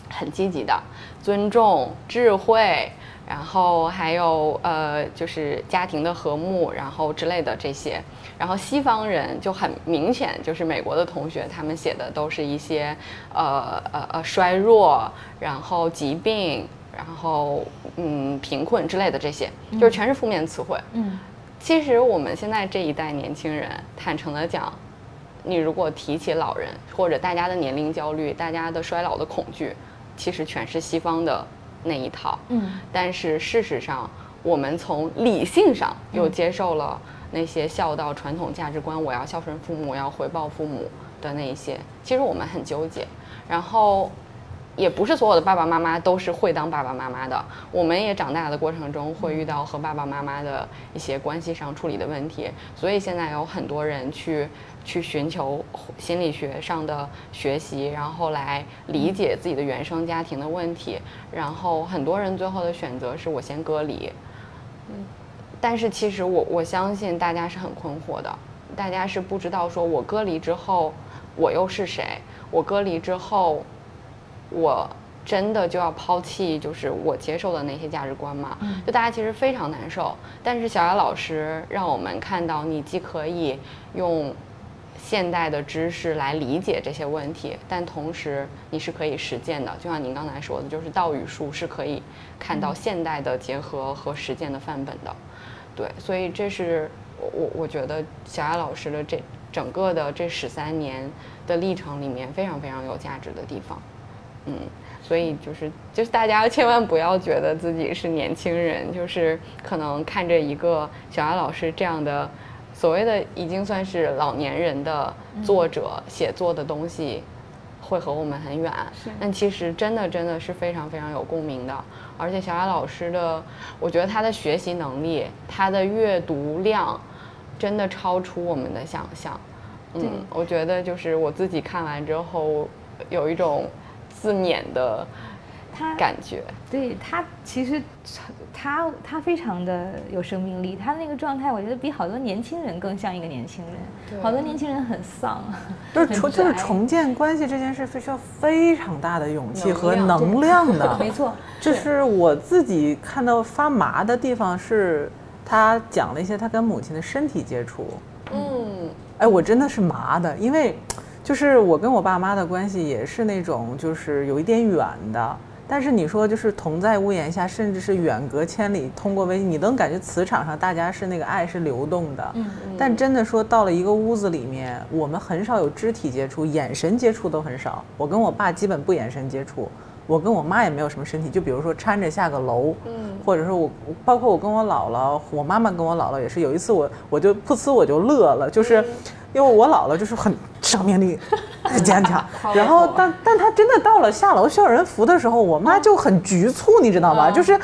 很积极的尊重、智慧，然后还有呃就是家庭的和睦，然后之类的这些。然后西方人就很明显，就是美国的同学他们写的都是一些呃呃呃衰弱，然后疾病。然后，嗯，贫困之类的这些，就是全是负面词汇。嗯，其实我们现在这一代年轻人，坦诚的讲，你如果提起老人或者大家的年龄焦虑、大家的衰老的恐惧，其实全是西方的那一套。嗯，但是事实上，我们从理性上又接受了那些孝道传统价值观，我要孝顺父母，我要回报父母的那一些，其实我们很纠结。然后，也不是所有的爸爸妈妈都是会当爸爸妈妈的，我们也长大的过程中会遇到和爸爸妈妈的一些关系上处理的问题，所以现在有很多人去。去寻求心理学上的学习，然后来理解自己的原生家庭的问题。然后很多人最后的选择是我先隔离。嗯，但是其实我我相信大家是很困惑的，大家是不知道说我隔离之后我又是谁？我隔离之后，我真的就要抛弃就是我接受的那些价值观吗？就大家其实非常难受。但是小雅老师让我们看到，你既可以用。现代的知识来理解这些问题，但同时你是可以实践的。就像您刚才说的，就是道与术是可以看到现代的结合和实践的范本的。对，所以这是我我觉得小雅老师的这整个的这十三年的历程里面非常非常有价值的地方。嗯，所以就是就是大家 千万不要觉得自己是年轻人，就是可能看着一个小雅老师这样的。所谓的已经算是老年人的作者写作的东西，会和我们很远。但其实真的真的是非常非常有共鸣的。而且小雅老师的，我觉得他的学习能力，他的阅读量，真的超出我们的想象。嗯，我觉得就是我自己看完之后，有一种自勉的。他感觉，对他其实，他他非常的有生命力，他那个状态，我觉得比好多年轻人更像一个年轻人。好多年轻人很丧，就是重就是重建关系这件事，需要非常大的勇气和能量的。没错，就是我自己看到发麻的地方是，他讲了一些他跟母亲的身体接触。嗯，哎，我真的是麻的，因为就是我跟我爸妈的关系也是那种，就是有一点远的。但是你说就是同在屋檐下，甚至是远隔千里，通过微信，你能感觉磁场上大家是那个爱是流动的。嗯嗯。但真的说到了一个屋子里面，我们很少有肢体接触，眼神接触都很少。我跟我爸基本不眼神接触，我跟我妈也没有什么身体。就比如说搀着下个楼，嗯，或者说我，包括我跟我姥姥，我妈妈跟我姥姥也是。有一次我我就噗呲我就乐了，就是。因为我姥姥就是很生命力很坚强，然后但但她真的到了下楼需要人扶的时候，我妈就很局促，你知道吗？就是，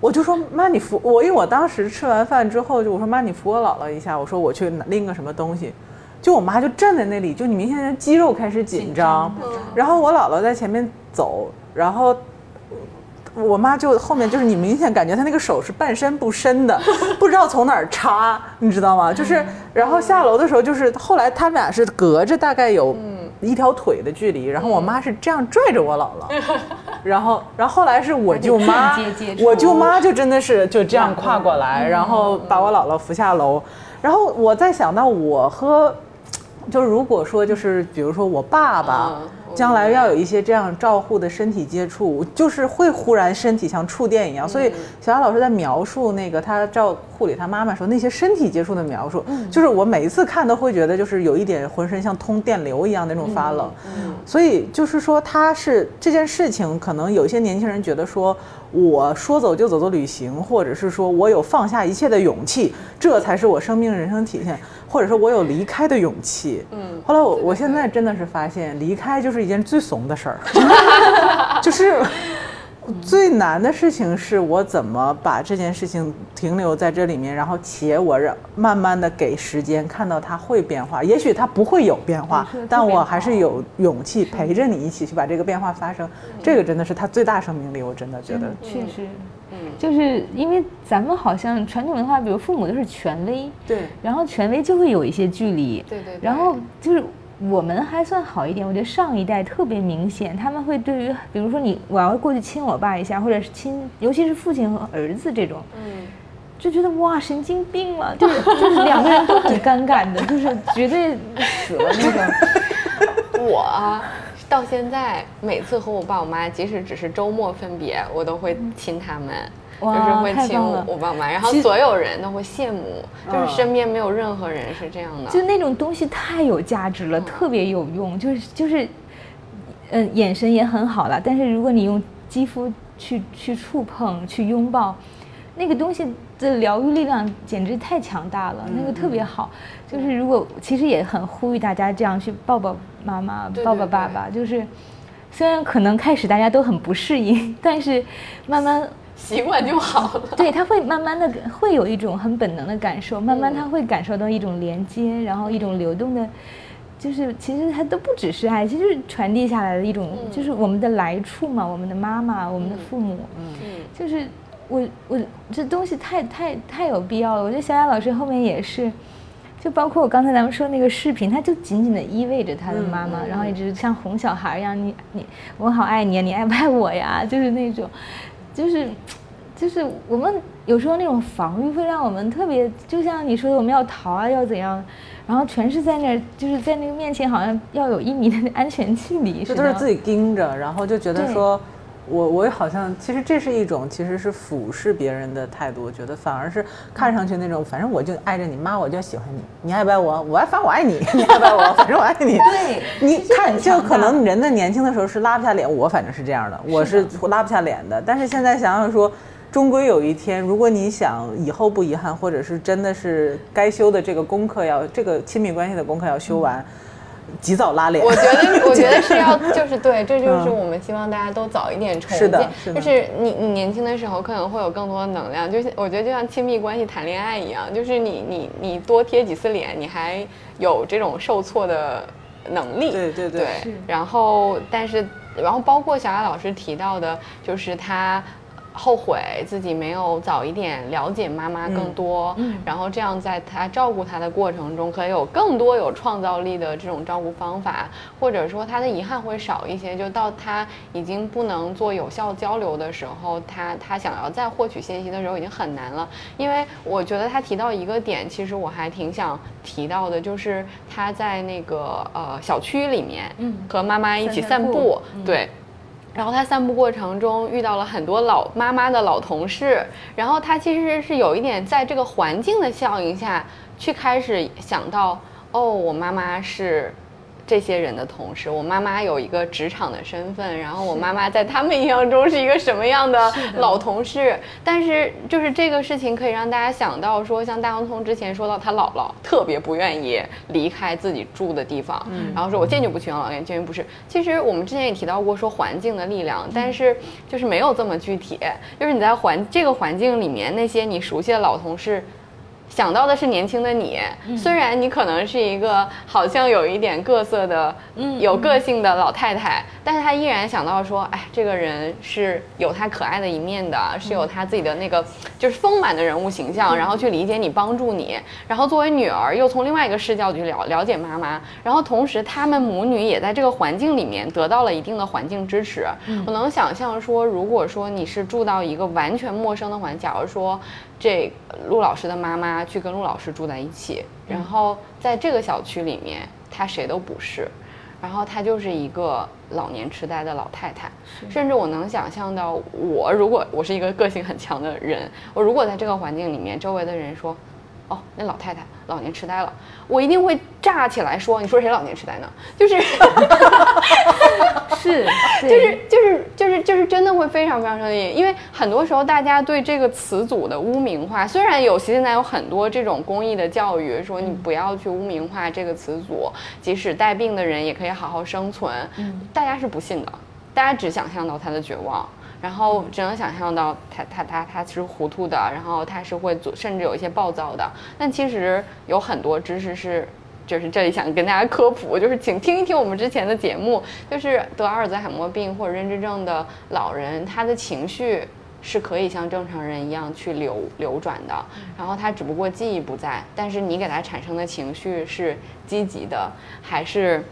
我就说妈你扶我，因为我当时吃完饭之后就我说妈你扶我姥姥一下，我说我去拎个什么东西，就我妈就站在那里，就你明显肌肉开始紧张，然后我姥姥在前面走，然后。我妈就后面就是你明显感觉她那个手是半伸不伸的，不知道从哪儿插，你知道吗？就是，然后下楼的时候就是后来他们俩是隔着大概有一条腿的距离，然后我妈是这样拽着我姥姥，然后，然后后来是我舅妈，我舅妈就真的是就这样跨过来，然后把我姥姥扶下楼，然后我在想到我和，就是如果说就是比如说我爸爸。将来要有一些这样照护的身体接触，就是会忽然身体像触电一样。所以小雅老师在描述那个他照护理他妈妈时候那些身体接触的描述，就是我每一次看都会觉得就是有一点浑身像通电流一样那种发冷。所以就是说他是这件事情，可能有些年轻人觉得说我说走就走的旅行，或者是说我有放下一切的勇气，这才是我生命人生体现。或者说我有离开的勇气。嗯，后来我我现在真的是发现，离开就是一件最怂的事儿，就是最难的事情是我怎么把这件事情停留在这里面，然后且我让慢慢的给时间看到它会变化，也许它不会有变化，但我还是有勇气陪着你一起去把这个变化发生。这个真的是他最大生命力，我真的觉得。确实。就是因为咱们好像传统文化，比如父母都是权威，对，然后权威就会有一些距离，对对，然后就是我们还算好一点，我觉得上一代特别明显，他们会对于比如说你我要过去亲我爸一下，或者是亲，尤其是父亲和儿子这种，嗯，就觉得哇神经病了，就是就是两个人都很尴尬的，就是绝对死了那种。我。到现在，每次和我爸我妈，即使只是周末分别，我都会亲他们，就是会亲我爸妈，然后所有人都会羡慕，就是身边没有任何人是这样的。就那种东西太有价值了，特别有用，就是就是，嗯，眼神也很好了，但是如果你用肌肤去去触碰、去拥抱。那个东西的疗愈力量简直太强大了，那个特别好。就是如果其实也很呼吁大家这样去抱抱妈妈，抱抱爸爸。就是虽然可能开始大家都很不适应，但是慢慢习惯就好了。对他会慢慢的会有一种很本能的感受，慢慢他会感受到一种连接，然后一种流动的。就是其实它都不只是爱，其实传递下来的一种，就是我们的来处嘛，我们的妈妈，我们的父母，嗯，就是我我这东西太太太有必要了。我觉得小雅老师后面也是，就包括我刚才咱们说那个视频，他就紧紧的依偎着他的妈妈，然后一直像哄小孩一样，你你我好爱你，你爱不爱我呀？就是那种，就是就是我们有时候那种防御会让我们特别，就像你说的，我们要逃啊，要怎样？然后全是在那儿，就是在那个面前，好像要有一米的安全距离。这都是自己盯着，然后就觉得说，我我好像其实这是一种其实是俯视别人的态度。我觉得反而是看上去那种，反正我就爱着你妈，我就喜欢你，你爱不爱我？我爱，反正我爱你，你爱不爱我？反正我爱你。对，你看，就可能人的年轻的时候是拉不下脸，我反正是这样的，我是拉不下脸的。但是现在想想说。终归有一天，如果你想以后不遗憾，或者是真的是该修的这个功课要这个亲密关系的功课要修完，及早拉脸。我觉得，我觉得是要就是对，这就是我们希望大家都早一点重建。就是你你年轻的时候可能会有更多的能量，就是我觉得就像亲密关系谈恋爱一样，就是你你你多贴几次脸，你还有这种受挫的能力。对对对。然后，但是，然后包括小雅老师提到的，就是他。后悔自己没有早一点了解妈妈更多，然后这样在她照顾她的过程中，可以有更多有创造力的这种照顾方法，或者说他的遗憾会少一些。就到他已经不能做有效交流的时候，他他想要再获取信息的时候已经很难了。因为我觉得他提到一个点，其实我还挺想提到的，就是他在那个呃小区里面，和妈妈一起散步，对。然后他散步过程中遇到了很多老妈妈的老同事，然后他其实是有一点在这个环境的效应下去开始想到，哦，我妈妈是。这些人的同事，我妈妈有一个职场的身份，然后我妈妈在他们印象中是一个什么样的老同事？但是就是这个事情可以让大家想到说，像大洋葱之前说到他姥姥特别不愿意离开自己住的地方，然后说我坚决不去养老院，坚决不是。其实我们之前也提到过说环境的力量，但是就是没有这么具体，就是你在环这个环境里面那些你熟悉的老同事。想到的是年轻的你，虽然你可能是一个好像有一点各色的、有个性的老太太，但是她依然想到说，哎，这个人是有他可爱的一面的，是有他自己的那个就是丰满的人物形象，然后去理解你、帮助你，然后作为女儿又从另外一个视角去了了解妈妈，然后同时他们母女也在这个环境里面得到了一定的环境支持。我能想象说，如果说你是住到一个完全陌生的环境，假如说。这陆老师的妈妈去跟陆老师住在一起，然后在这个小区里面，她谁都不是，然后她就是一个老年痴呆的老太太。甚至我能想象到，我如果我是一个个性很强的人，我如果在这个环境里面，周围的人说。哦，那老太太老年痴呆了，我一定会炸起来说：“你说谁老年痴呆呢？”就是，是，就是就是就是就是真的会非常非常生气，因为很多时候大家对这个词组的污名化，虽然有现在有很多这种公益的教育，说你不要去污名化这个词组，即使带病的人也可以好好生存，嗯，大家是不信的，大家只想象到他的绝望。然后只能想象到他他他他是糊涂的，然后他是会做，甚至有一些暴躁的。但其实有很多知识是，就是这里想跟大家科普，就是请听一听我们之前的节目，就是得阿尔兹海默病或者认知症的老人，他的情绪是可以像正常人一样去流流转的，然后他只不过记忆不在，但是你给他产生的情绪是积极的还是？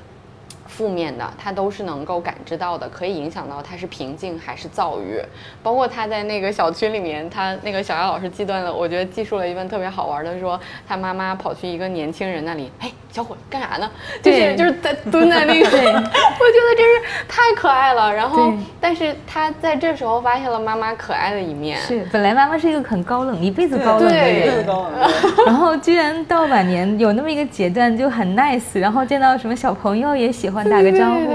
负面的，他都是能够感知到的，可以影响到他是平静还是躁郁。包括他在那个小区里面，他那个小姚老师记段了，我觉得记述了一份特别好玩的，说他妈妈跑去一个年轻人那里，哎，小伙干啥呢？就是就是在蹲在那个，我觉得真是太可爱了。然后，但是他在这时候发现了妈妈可爱的一面。是，本来妈妈是一个很高冷，一辈子高冷的人，然后居然到晚年有那么一个阶段就很 nice，然后见到什么小朋友也喜欢打个招呼，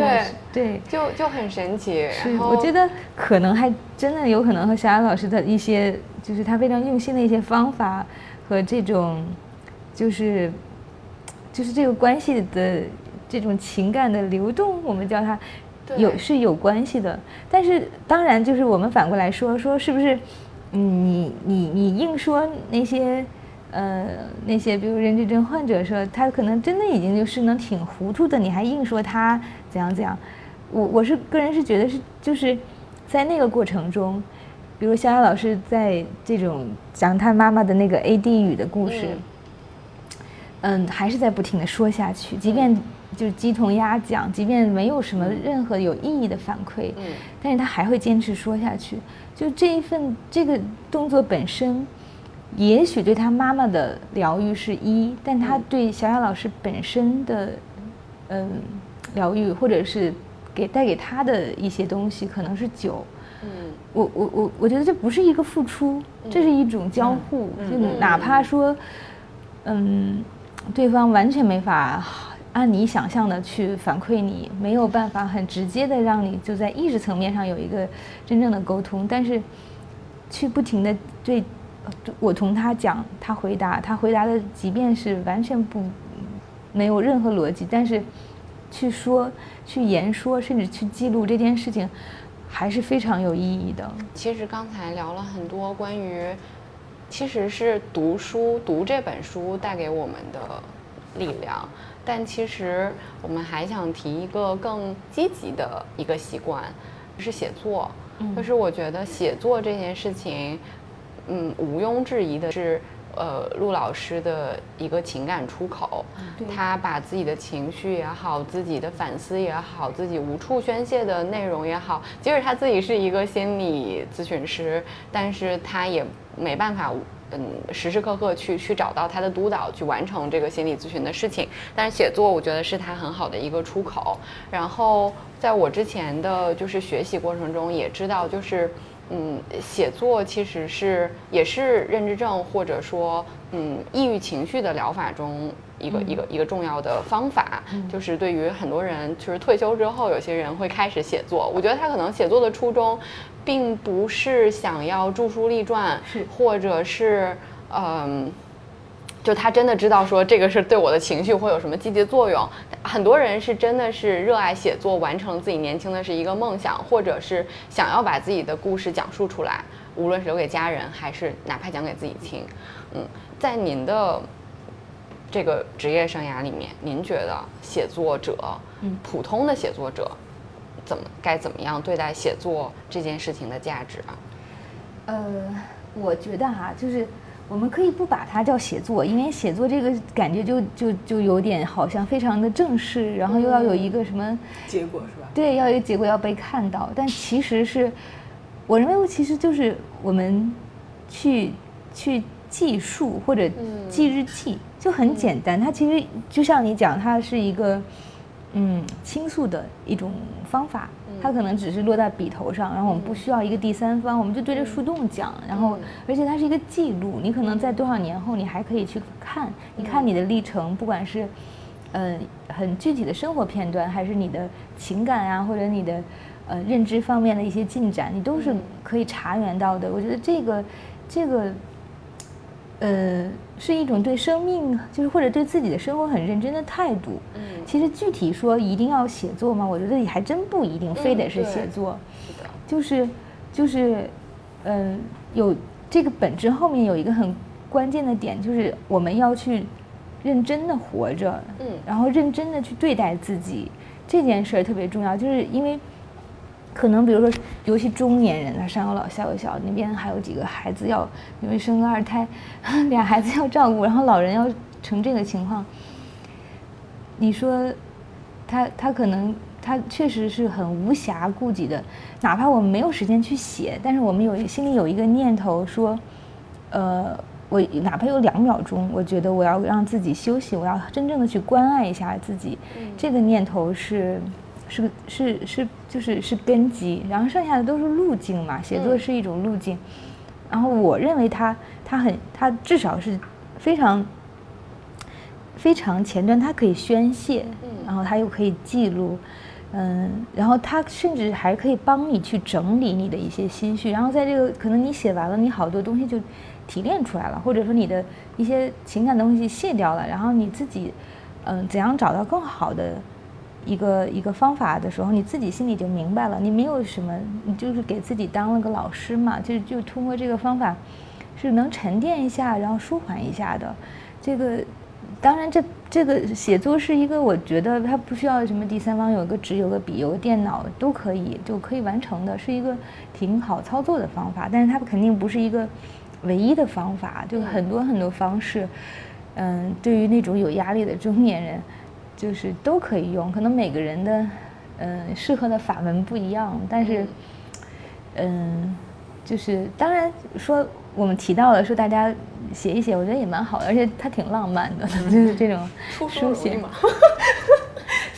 对，就就很神奇。是，我觉得可能还真的有可能和小雅老师的一些，就是他非常用心的一些方法和这种，就是。就是这个关系的这种情感的流动，我们叫它有是有关系的。但是当然，就是我们反过来说说，是不是？嗯，你你你硬说那些呃那些，比如认知症患者说他可能真的已经就是能挺糊涂的，你还硬说他怎样怎样？我我是个人是觉得是就是在那个过程中，比如小雅老师在这种讲他妈妈的那个 AD 语的故事。嗯，还是在不停的说下去，即便就是鸡同鸭讲，即便没有什么任何有意义的反馈，嗯，但是他还会坚持说下去。就这一份这个动作本身，也许对他妈妈的疗愈是一，但他对小雅老师本身的，嗯，疗愈或者是给带给他的一些东西，可能是九。嗯，我我我我觉得这不是一个付出，这是一种交互，就哪怕说，嗯。对方完全没法按你想象的去反馈你，没有办法很直接的让你就在意识层面上有一个真正的沟通，但是去不停的对，我同他讲，他回答，他回答的即便是完全不没有任何逻辑，但是去说、去言说，甚至去记录这件事情，还是非常有意义的。其实刚才聊了很多关于。其实是读书，读这本书带给我们的力量。但其实我们还想提一个更积极的一个习惯，是写作。就是我觉得写作这件事情，嗯，毋庸置疑的是，呃，陆老师的一个情感出口。他把自己的情绪也好，自己的反思也好，自己无处宣泄的内容也好，即使他自己是一个心理咨询师，但是他也。没办法，嗯，时时刻刻去去找到他的督导，去完成这个心理咨询的事情。但是写作，我觉得是他很好的一个出口。然后，在我之前的就是学习过程中，也知道就是，嗯，写作其实是也是认知症或者说嗯抑郁情绪的疗法中一个一个一个重要的方法。就是对于很多人，就是退休之后，有些人会开始写作。我觉得他可能写作的初衷。并不是想要著书立传，或者是，嗯，就他真的知道说这个是对我的情绪会有什么积极作用。很多人是真的是热爱写作，完成自己年轻的是一个梦想，或者是想要把自己的故事讲述出来，无论是留给家人，还是哪怕讲给自己听。嗯，在您的这个职业生涯里面，您觉得写作者，嗯，普通的写作者。怎么该怎么样对待写作这件事情的价值啊？呃，我觉得哈，就是我们可以不把它叫写作，因为写作这个感觉就就就有点好像非常的正式，然后又要有一个什么结果是吧？对，要有结果要被看到。但其实是，我认为其实就是我们去去记述或者记日记，就很简单。它其实就像你讲，它是一个。嗯，倾诉的一种方法，它可能只是落在笔头上，然后我们不需要一个第三方，我们就对着树洞讲，然后而且它是一个记录，你可能在多少年后你还可以去看，你看你的历程，不管是，呃，很具体的生活片段，还是你的情感啊，或者你的，呃，认知方面的一些进展，你都是可以查源到的。我觉得这个，这个。呃，是一种对生命，就是或者对自己的生活很认真的态度。嗯，其实具体说一定要写作吗？我觉得也还真不一定，非得是写作。是的，就是，就是，嗯，有这个本质后面有一个很关键的点，就是我们要去认真的活着，嗯，然后认真的去对待自己，这件事儿特别重要，就是因为。可能比如说，尤其中年人，他上有老下有小，那边还有几个孩子要，因为生个二胎，俩孩子要照顾，然后老人要成这个情况。你说，他他可能他确实是很无暇顾及的，哪怕我们没有时间去写，但是我们有心里有一个念头说，呃，我哪怕有两秒钟，我觉得我要让自己休息，我要真正的去关爱一下自己，这个念头是是个是是就是是根基，然后剩下的都是路径嘛。写作是一种路径，然后我认为它它很它至少是非常非常前端，它可以宣泄，然后它又可以记录。嗯，然后它甚至还可以帮你去整理你的一些心绪，然后在这个可能你写完了，你好多东西就提炼出来了，或者说你的一些情感东西卸掉了，然后你自己，嗯，怎样找到更好的一个一个方法的时候，你自己心里就明白了。你没有什么，你就是给自己当了个老师嘛，就就通过这个方法，是能沉淀一下，然后舒缓一下的，这个。当然，这这个写作是一个，我觉得它不需要什么第三方，有个纸、有个笔、有个电脑都可以就可以完成的，是一个挺好操作的方法。但是它肯定不是一个唯一的方法，就很多很多方式。嗯，对于那种有压力的中年人，就是都可以用。可能每个人的嗯适合的法门不一样，但是嗯，就是当然说。我们提到了说大家写一写，我觉得也蛮好的，而且它挺浪漫的，就是这种书写嘛。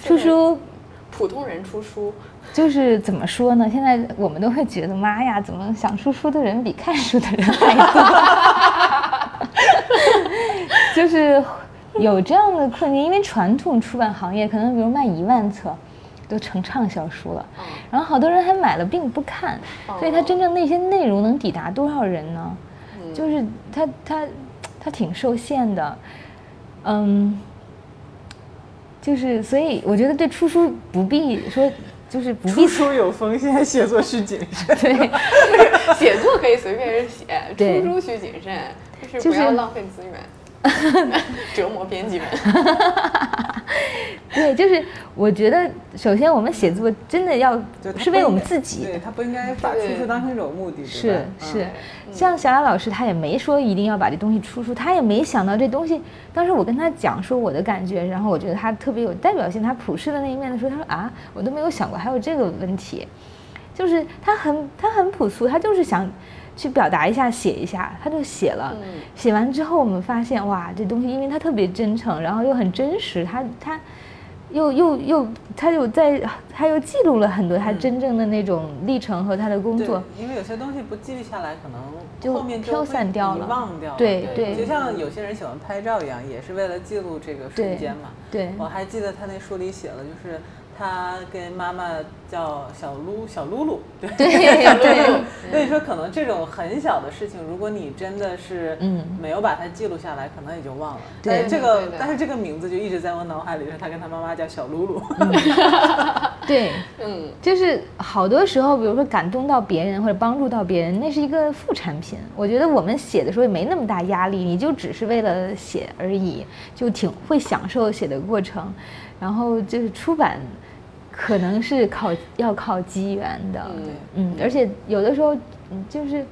出书，普通人出书，就是怎么说呢？现在我们都会觉得，妈呀，怎么想出书的人比看书的人还多？就是 有这样的困境，因为传统出版行业可能比如卖一万册。都成畅销书了，然后好多人还买了并不看，所以它真正那些内容能抵达多少人呢？就是它它它挺受限的，嗯，就是所以我觉得对出书不必说，就是不必出书有风险，写作需谨慎。对，写作可以随便人写，出书需谨慎，就是不要浪费资源。折磨编辑们。对，就是我觉得，首先我们写作真的要是为我们自己，对他不应该把出书当成一种目的。是是，像小雅老师，他也没说一定要把这东西出书，他也没想到这东西。当时我跟他讲说我的感觉，然后我觉得他特别有代表性，他普世的那一面的时候，他说啊，我都没有想过还有这个问题，就是他很他很朴素，他就是想。去表达一下，写一下，他就写了。写完之后，我们发现，哇，这东西因为他特别真诚，然后又很真实，他他又又又，他又在，他又记录了很多他真正的那种历程和他的工作。因为有些东西不记录下来，可能就后面飘散掉了，忘掉了。对对，就像有些人喜欢拍照一样，也是为了记录这个瞬间嘛。对，我还记得他那书里写了，就是。他跟妈妈叫小露 小露露，对对，所以说可能这种很小的事情，如果你真的是嗯没有把它记录下来，可能也就忘了。对这个，但是这个名字就一直在我脑海里，是他跟他妈妈叫小露露。对，嗯，就是好多时候，比如说感动到别人或者帮助到别人，那是一个副产品。我觉得我们写的时候也没那么大压力，你就只是为了写而已，就挺会享受写的过程。然后就是出版。可能是靠要靠机缘的，嗯，而且有的时候，嗯，就是，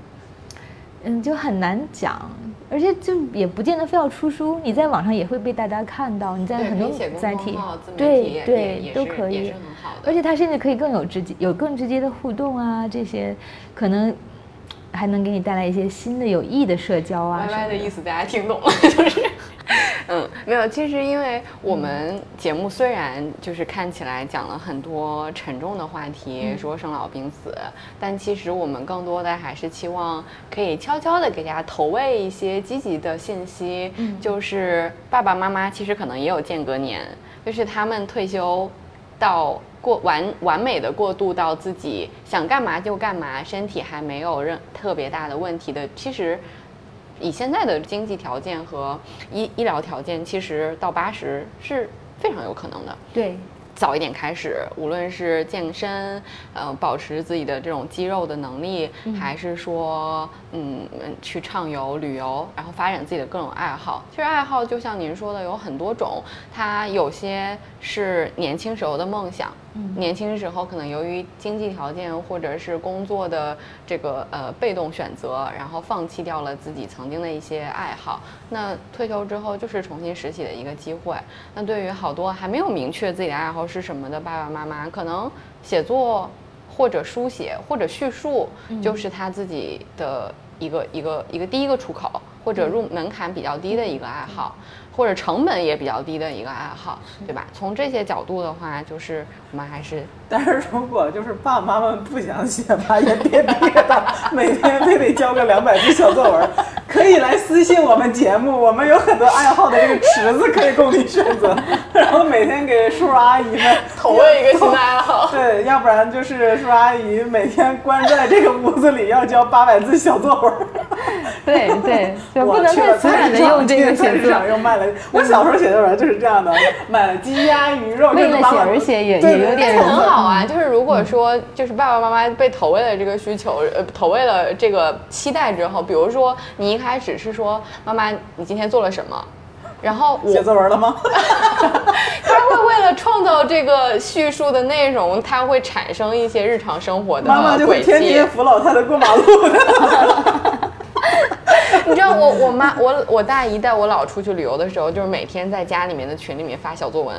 嗯，就很难讲，而且就也不见得非要出书，你在网上也会被大家看到，你在很多载体，对对都可以，而且它甚至可以更有直接有更直接的互动啊，这些可能还能给你带来一些新的有益的社交啊。歪歪的意思大家听懂了，就是。嗯，没有。其实，因为我们节目虽然就是看起来讲了很多沉重的话题，说生老病死，但其实我们更多的还是期望可以悄悄的给大家投喂一些积极的信息。嗯，就是爸爸妈妈其实可能也有间隔年，就是他们退休到过完完美的过渡到自己想干嘛就干嘛，身体还没有任特别大的问题的，其实。以现在的经济条件和医医疗条件，其实到八十是非常有可能的。对。早一点开始，无论是健身，呃，保持自己的这种肌肉的能力，还是说，嗯，去畅游、旅游，然后发展自己的各种爱好。其实爱好就像您说的，有很多种。它有些是年轻时候的梦想，年轻时候可能由于经济条件或者是工作的这个呃被动选择，然后放弃掉了自己曾经的一些爱好。那退休之后就是重新拾起的一个机会。那对于好多还没有明确自己的爱好，是什么的爸爸妈妈，可能写作或者书写或者叙述，就是他自己的一个一个一个第一个出口，或者入门槛比较低的一个爱好。或者成本也比较低的一个爱好，对吧？从这些角度的话，就是我们还是。但是如果就是爸爸妈妈不想写吧，也别逼他每天非得交个两百字小作文，可以来私信我们节目，我们有很多爱好的这个池子可以供你选择，然后每天给叔叔阿姨们投喂一个新的爱好。对，要不然就是叔叔阿姨每天关在这个屋子里要交八百字小作文。对对，就不能太死板的用这个写作，又卖了。我小时候写作文就是这样的，买了鸡鸭鱼肉，为了写而写也也有点很好啊。就是如果说就是爸爸妈妈被投喂了这个需求，呃，投喂了这个期待之后，比如说你一开始是说妈妈你今天做了什么，然后写作文了吗？他会为了创造这个叙述的内容，他会产生一些日常生活的妈妈就会天天扶老太太过马路。你知道我我妈我我大姨带我姥出去旅游的时候，就是每天在家里面的群里面发小作文。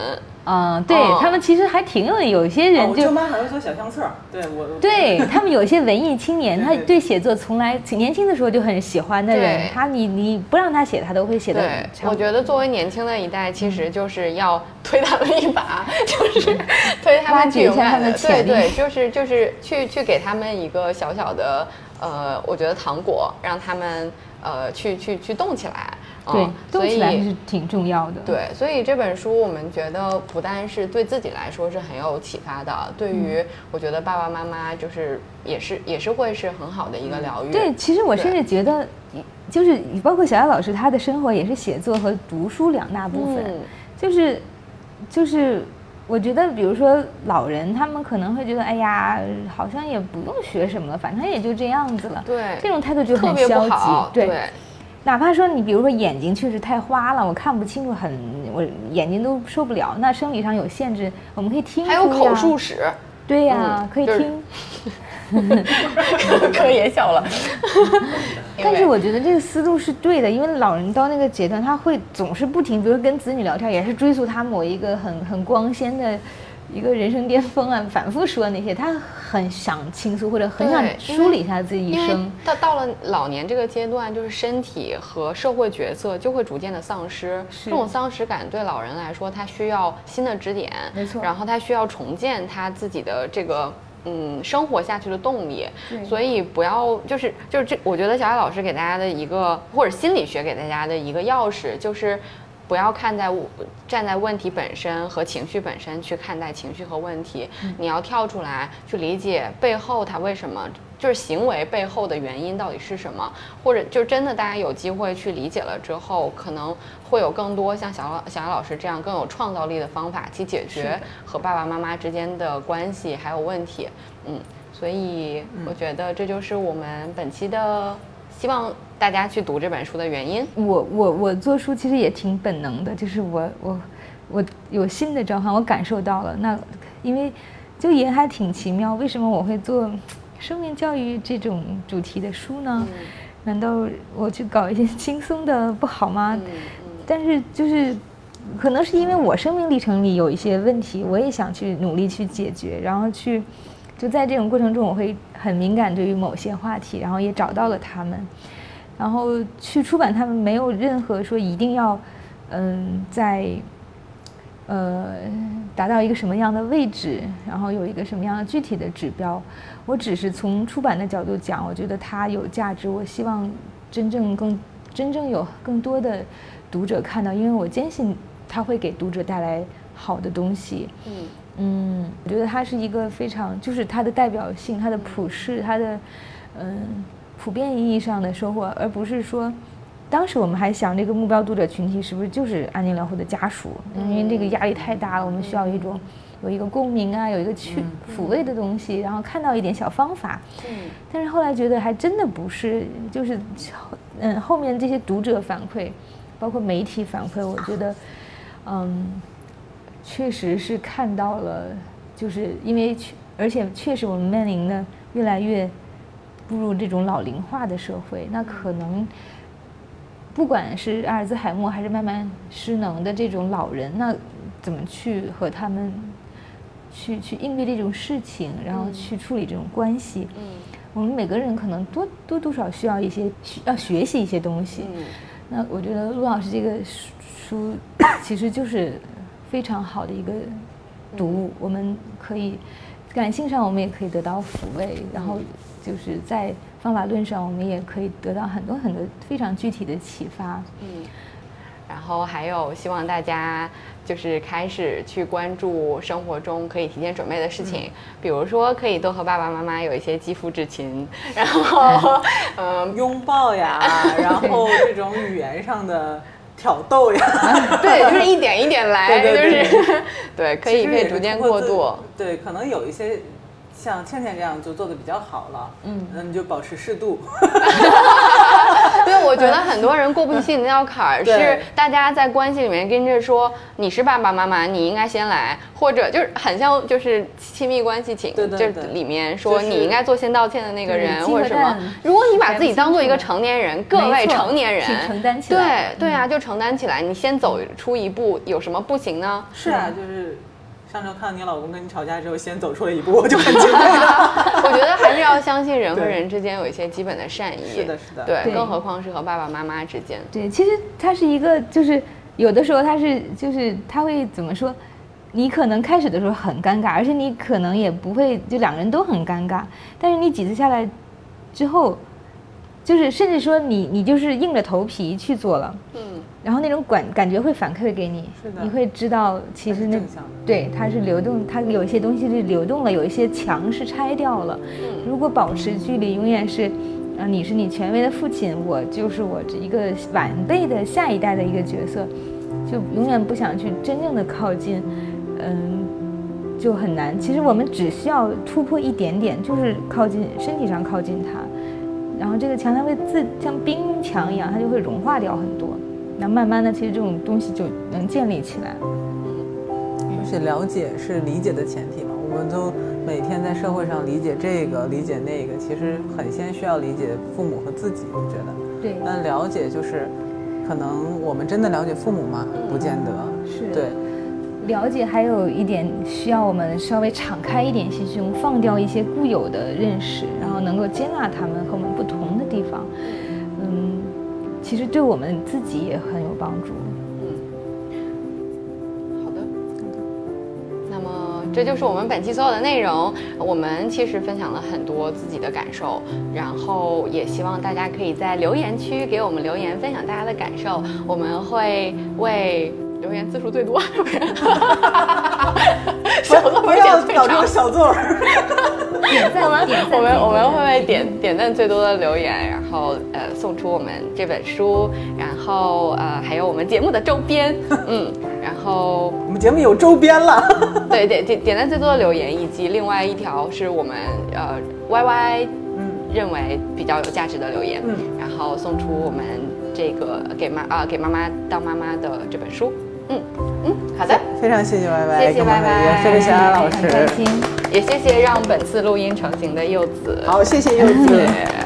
嗯，对他们其实还挺有，有些人就。舅妈还会做小相册，对我。对他们有些文艺青年，他对写作从来年轻的时候就很喜欢的人，他你你不让他写，他都会写的。对，我觉得作为年轻的一代，其实就是要推他们一把，就是推他们举一下他们的潜力，对对，就是就是去去给他们一个小小的呃，我觉得糖果，让他们。呃，去去去动起来，对，动起来是挺重要的。对，所以这本书我们觉得不但是对自己来说是很有启发的，对于我觉得爸爸妈妈就是也是也是会是很好的一个疗愈。对，其实我甚至觉得，就是包括小艾老师他的生活也是写作和读书两大部分，就是就是我觉得，比如说老人他们可能会觉得，哎呀，好像也不用学什么了，反正也就这样子了。对，这种态度就很消极。对，哪怕说你比如说眼睛确实太花了，我看不清楚，很我眼睛都受不了。那生理上有限制，我们可以听。还有口述史。对呀，可以听。可也笑了，但是我觉得这个思路是对的，因为老人到那个阶段，他会总是不停，比如跟子女聊天，也是追溯他某一个很很光鲜的一个人生巅峰啊，反复说那些，他很想倾诉或者很想梳理一下自己一生。到到了老年这个阶段，就是身体和社会角色就会逐渐的丧失，这种丧失感对老人来说，他需要新的支点，没错，然后他需要重建他自己的这个。嗯，生活下去的动力，所以不要就是就是这，我觉得小艾老师给大家的一个，或者心理学给大家的一个钥匙，就是不要看在站在问题本身和情绪本身去看待情绪和问题，你要跳出来去理解背后他为什么。就是行为背后的原因到底是什么，或者就真的大家有机会去理解了之后，可能会有更多像小小杨老师这样更有创造力的方法去解决和爸爸妈妈之间的关系还有问题。嗯，所以我觉得这就是我们本期的希望大家去读这本书的原因。我我我做书其实也挺本能的，就是我我我有新的召唤，我感受到了。那因为就也还挺奇妙，为什么我会做？生命教育这种主题的书呢，难道我去搞一些 轻松的不好吗？但是就是，可能是因为我生命历程里有一些问题，我也想去努力去解决，然后去，就在这种过程中，我会很敏感对于某些话题，然后也找到了他们，然后去出版他们，没有任何说一定要，嗯，在。呃，达到一个什么样的位置，然后有一个什么样的具体的指标，我只是从出版的角度讲，我觉得它有价值。我希望真正更真正有更多的读者看到，因为我坚信它会给读者带来好的东西。嗯嗯，我觉得它是一个非常，就是它的代表性、它的普世、它的嗯普遍意义上的收获，而不是说。当时我们还想，这个目标读者群体是不是就是安宁疗护的家属？因为这个压力太大了，我们需要一种有一个共鸣啊，有一个去抚慰的东西，然后看到一点小方法。嗯。但是后来觉得还真的不是，就是嗯，后面这些读者反馈，包括媒体反馈，我觉得嗯，确实是看到了，就是因为确，而且确实我们面临的越来越步入这种老龄化的社会，那可能。不管是阿尔兹海默还是慢慢失能的这种老人，那怎么去和他们去去应对这种事情，然后去处理这种关系？嗯，我们每个人可能多多多少需要一些需要学习一些东西。嗯，那我觉得陆老师这个书其实就是非常好的一个读物，我们可以感性上我们也可以得到抚慰，然后就是在方法论上我们也可以得到很多很多非常具体的启发。嗯。然后还有希望大家就是开始去关注生活中可以提前准备的事情，比如说可以多和爸爸妈妈有一些肌肤之亲，然后 嗯 拥抱呀，然后这种语言上的挑逗呀，对，就是一点一点来，就是对，可以可以逐渐过渡，对，可能有一些。像倩倩这样就做的比较好了，嗯，那你就保持适度。对，我觉得很多人过不去心里那道坎儿，是大家在关系里面跟着说你是爸爸妈妈，你应该先来，或者就是很像就是亲密关系情，就里面说你应该做先道歉的那个人或者什么。如果你把自己当做一个成年人，各位成年人，承担起来，对对啊，就承担起来，你先走出一步，有什么不行呢？是啊，就是。上周看到你老公跟你吵架之后，先走出了一步，我就很惊讶。我觉得还是要相信人和人之间有一些基本的善意。是的，是的。对，更何况是和爸爸妈妈之间。对，其实它是一个，就是有的时候他是，就是他会怎么说？你可能开始的时候很尴尬，而且你可能也不会，就两个人都很尴尬。但是你几次下来之后，就是甚至说你你就是硬着头皮去做了。嗯。然后那种感感觉会反馈给你，你会知道其实那对它是流动，它有一些东西是流动了，有一些墙是拆掉了。如果保持距离，永远是，啊，你是你权威的父亲，我就是我这一个晚辈的下一代的一个角色，就永远不想去真正的靠近，嗯，就很难。其实我们只需要突破一点点，就是靠近身体上靠近它，然后这个墙它会自像冰墙一样，它就会融化掉很多。那慢慢的，其实这种东西就能建立起来。而且了解是理解的前提嘛，我们都每天在社会上理解这个，理解那个，其实很先需要理解父母和自己。我觉得，对。但了解就是，可能我们真的了解父母吗？不见得。是。对。了解还有一点需要我们稍微敞开一点心胸，放掉一些固有的认识，然后能够接纳他们和我们不同。其实对我们自己也很有帮助。嗯，好的，那么这就是我们本期所有的内容。我们其实分享了很多自己的感受，然后也希望大家可以在留言区给我们留言，分享大家的感受。我们会为留言字数最多，小作文点搞这个小作文。点赞吗？点赞。我们我们会为点点赞最多的留言，然后呃送出我们这本书，然后呃还有我们节目的周边，嗯，然后我们节目有周边了。对，点点点赞最多的留言，以及另外一条是我们呃 Y Y 嗯认为比较有价值的留言，嗯，然后送出我们这个给妈啊给妈妈当妈妈的这本书。嗯嗯，好的，非常谢谢歪歪谢谢歪歪。谢谢小安老师，也谢谢让本次录音成型的柚子。好，谢谢柚子。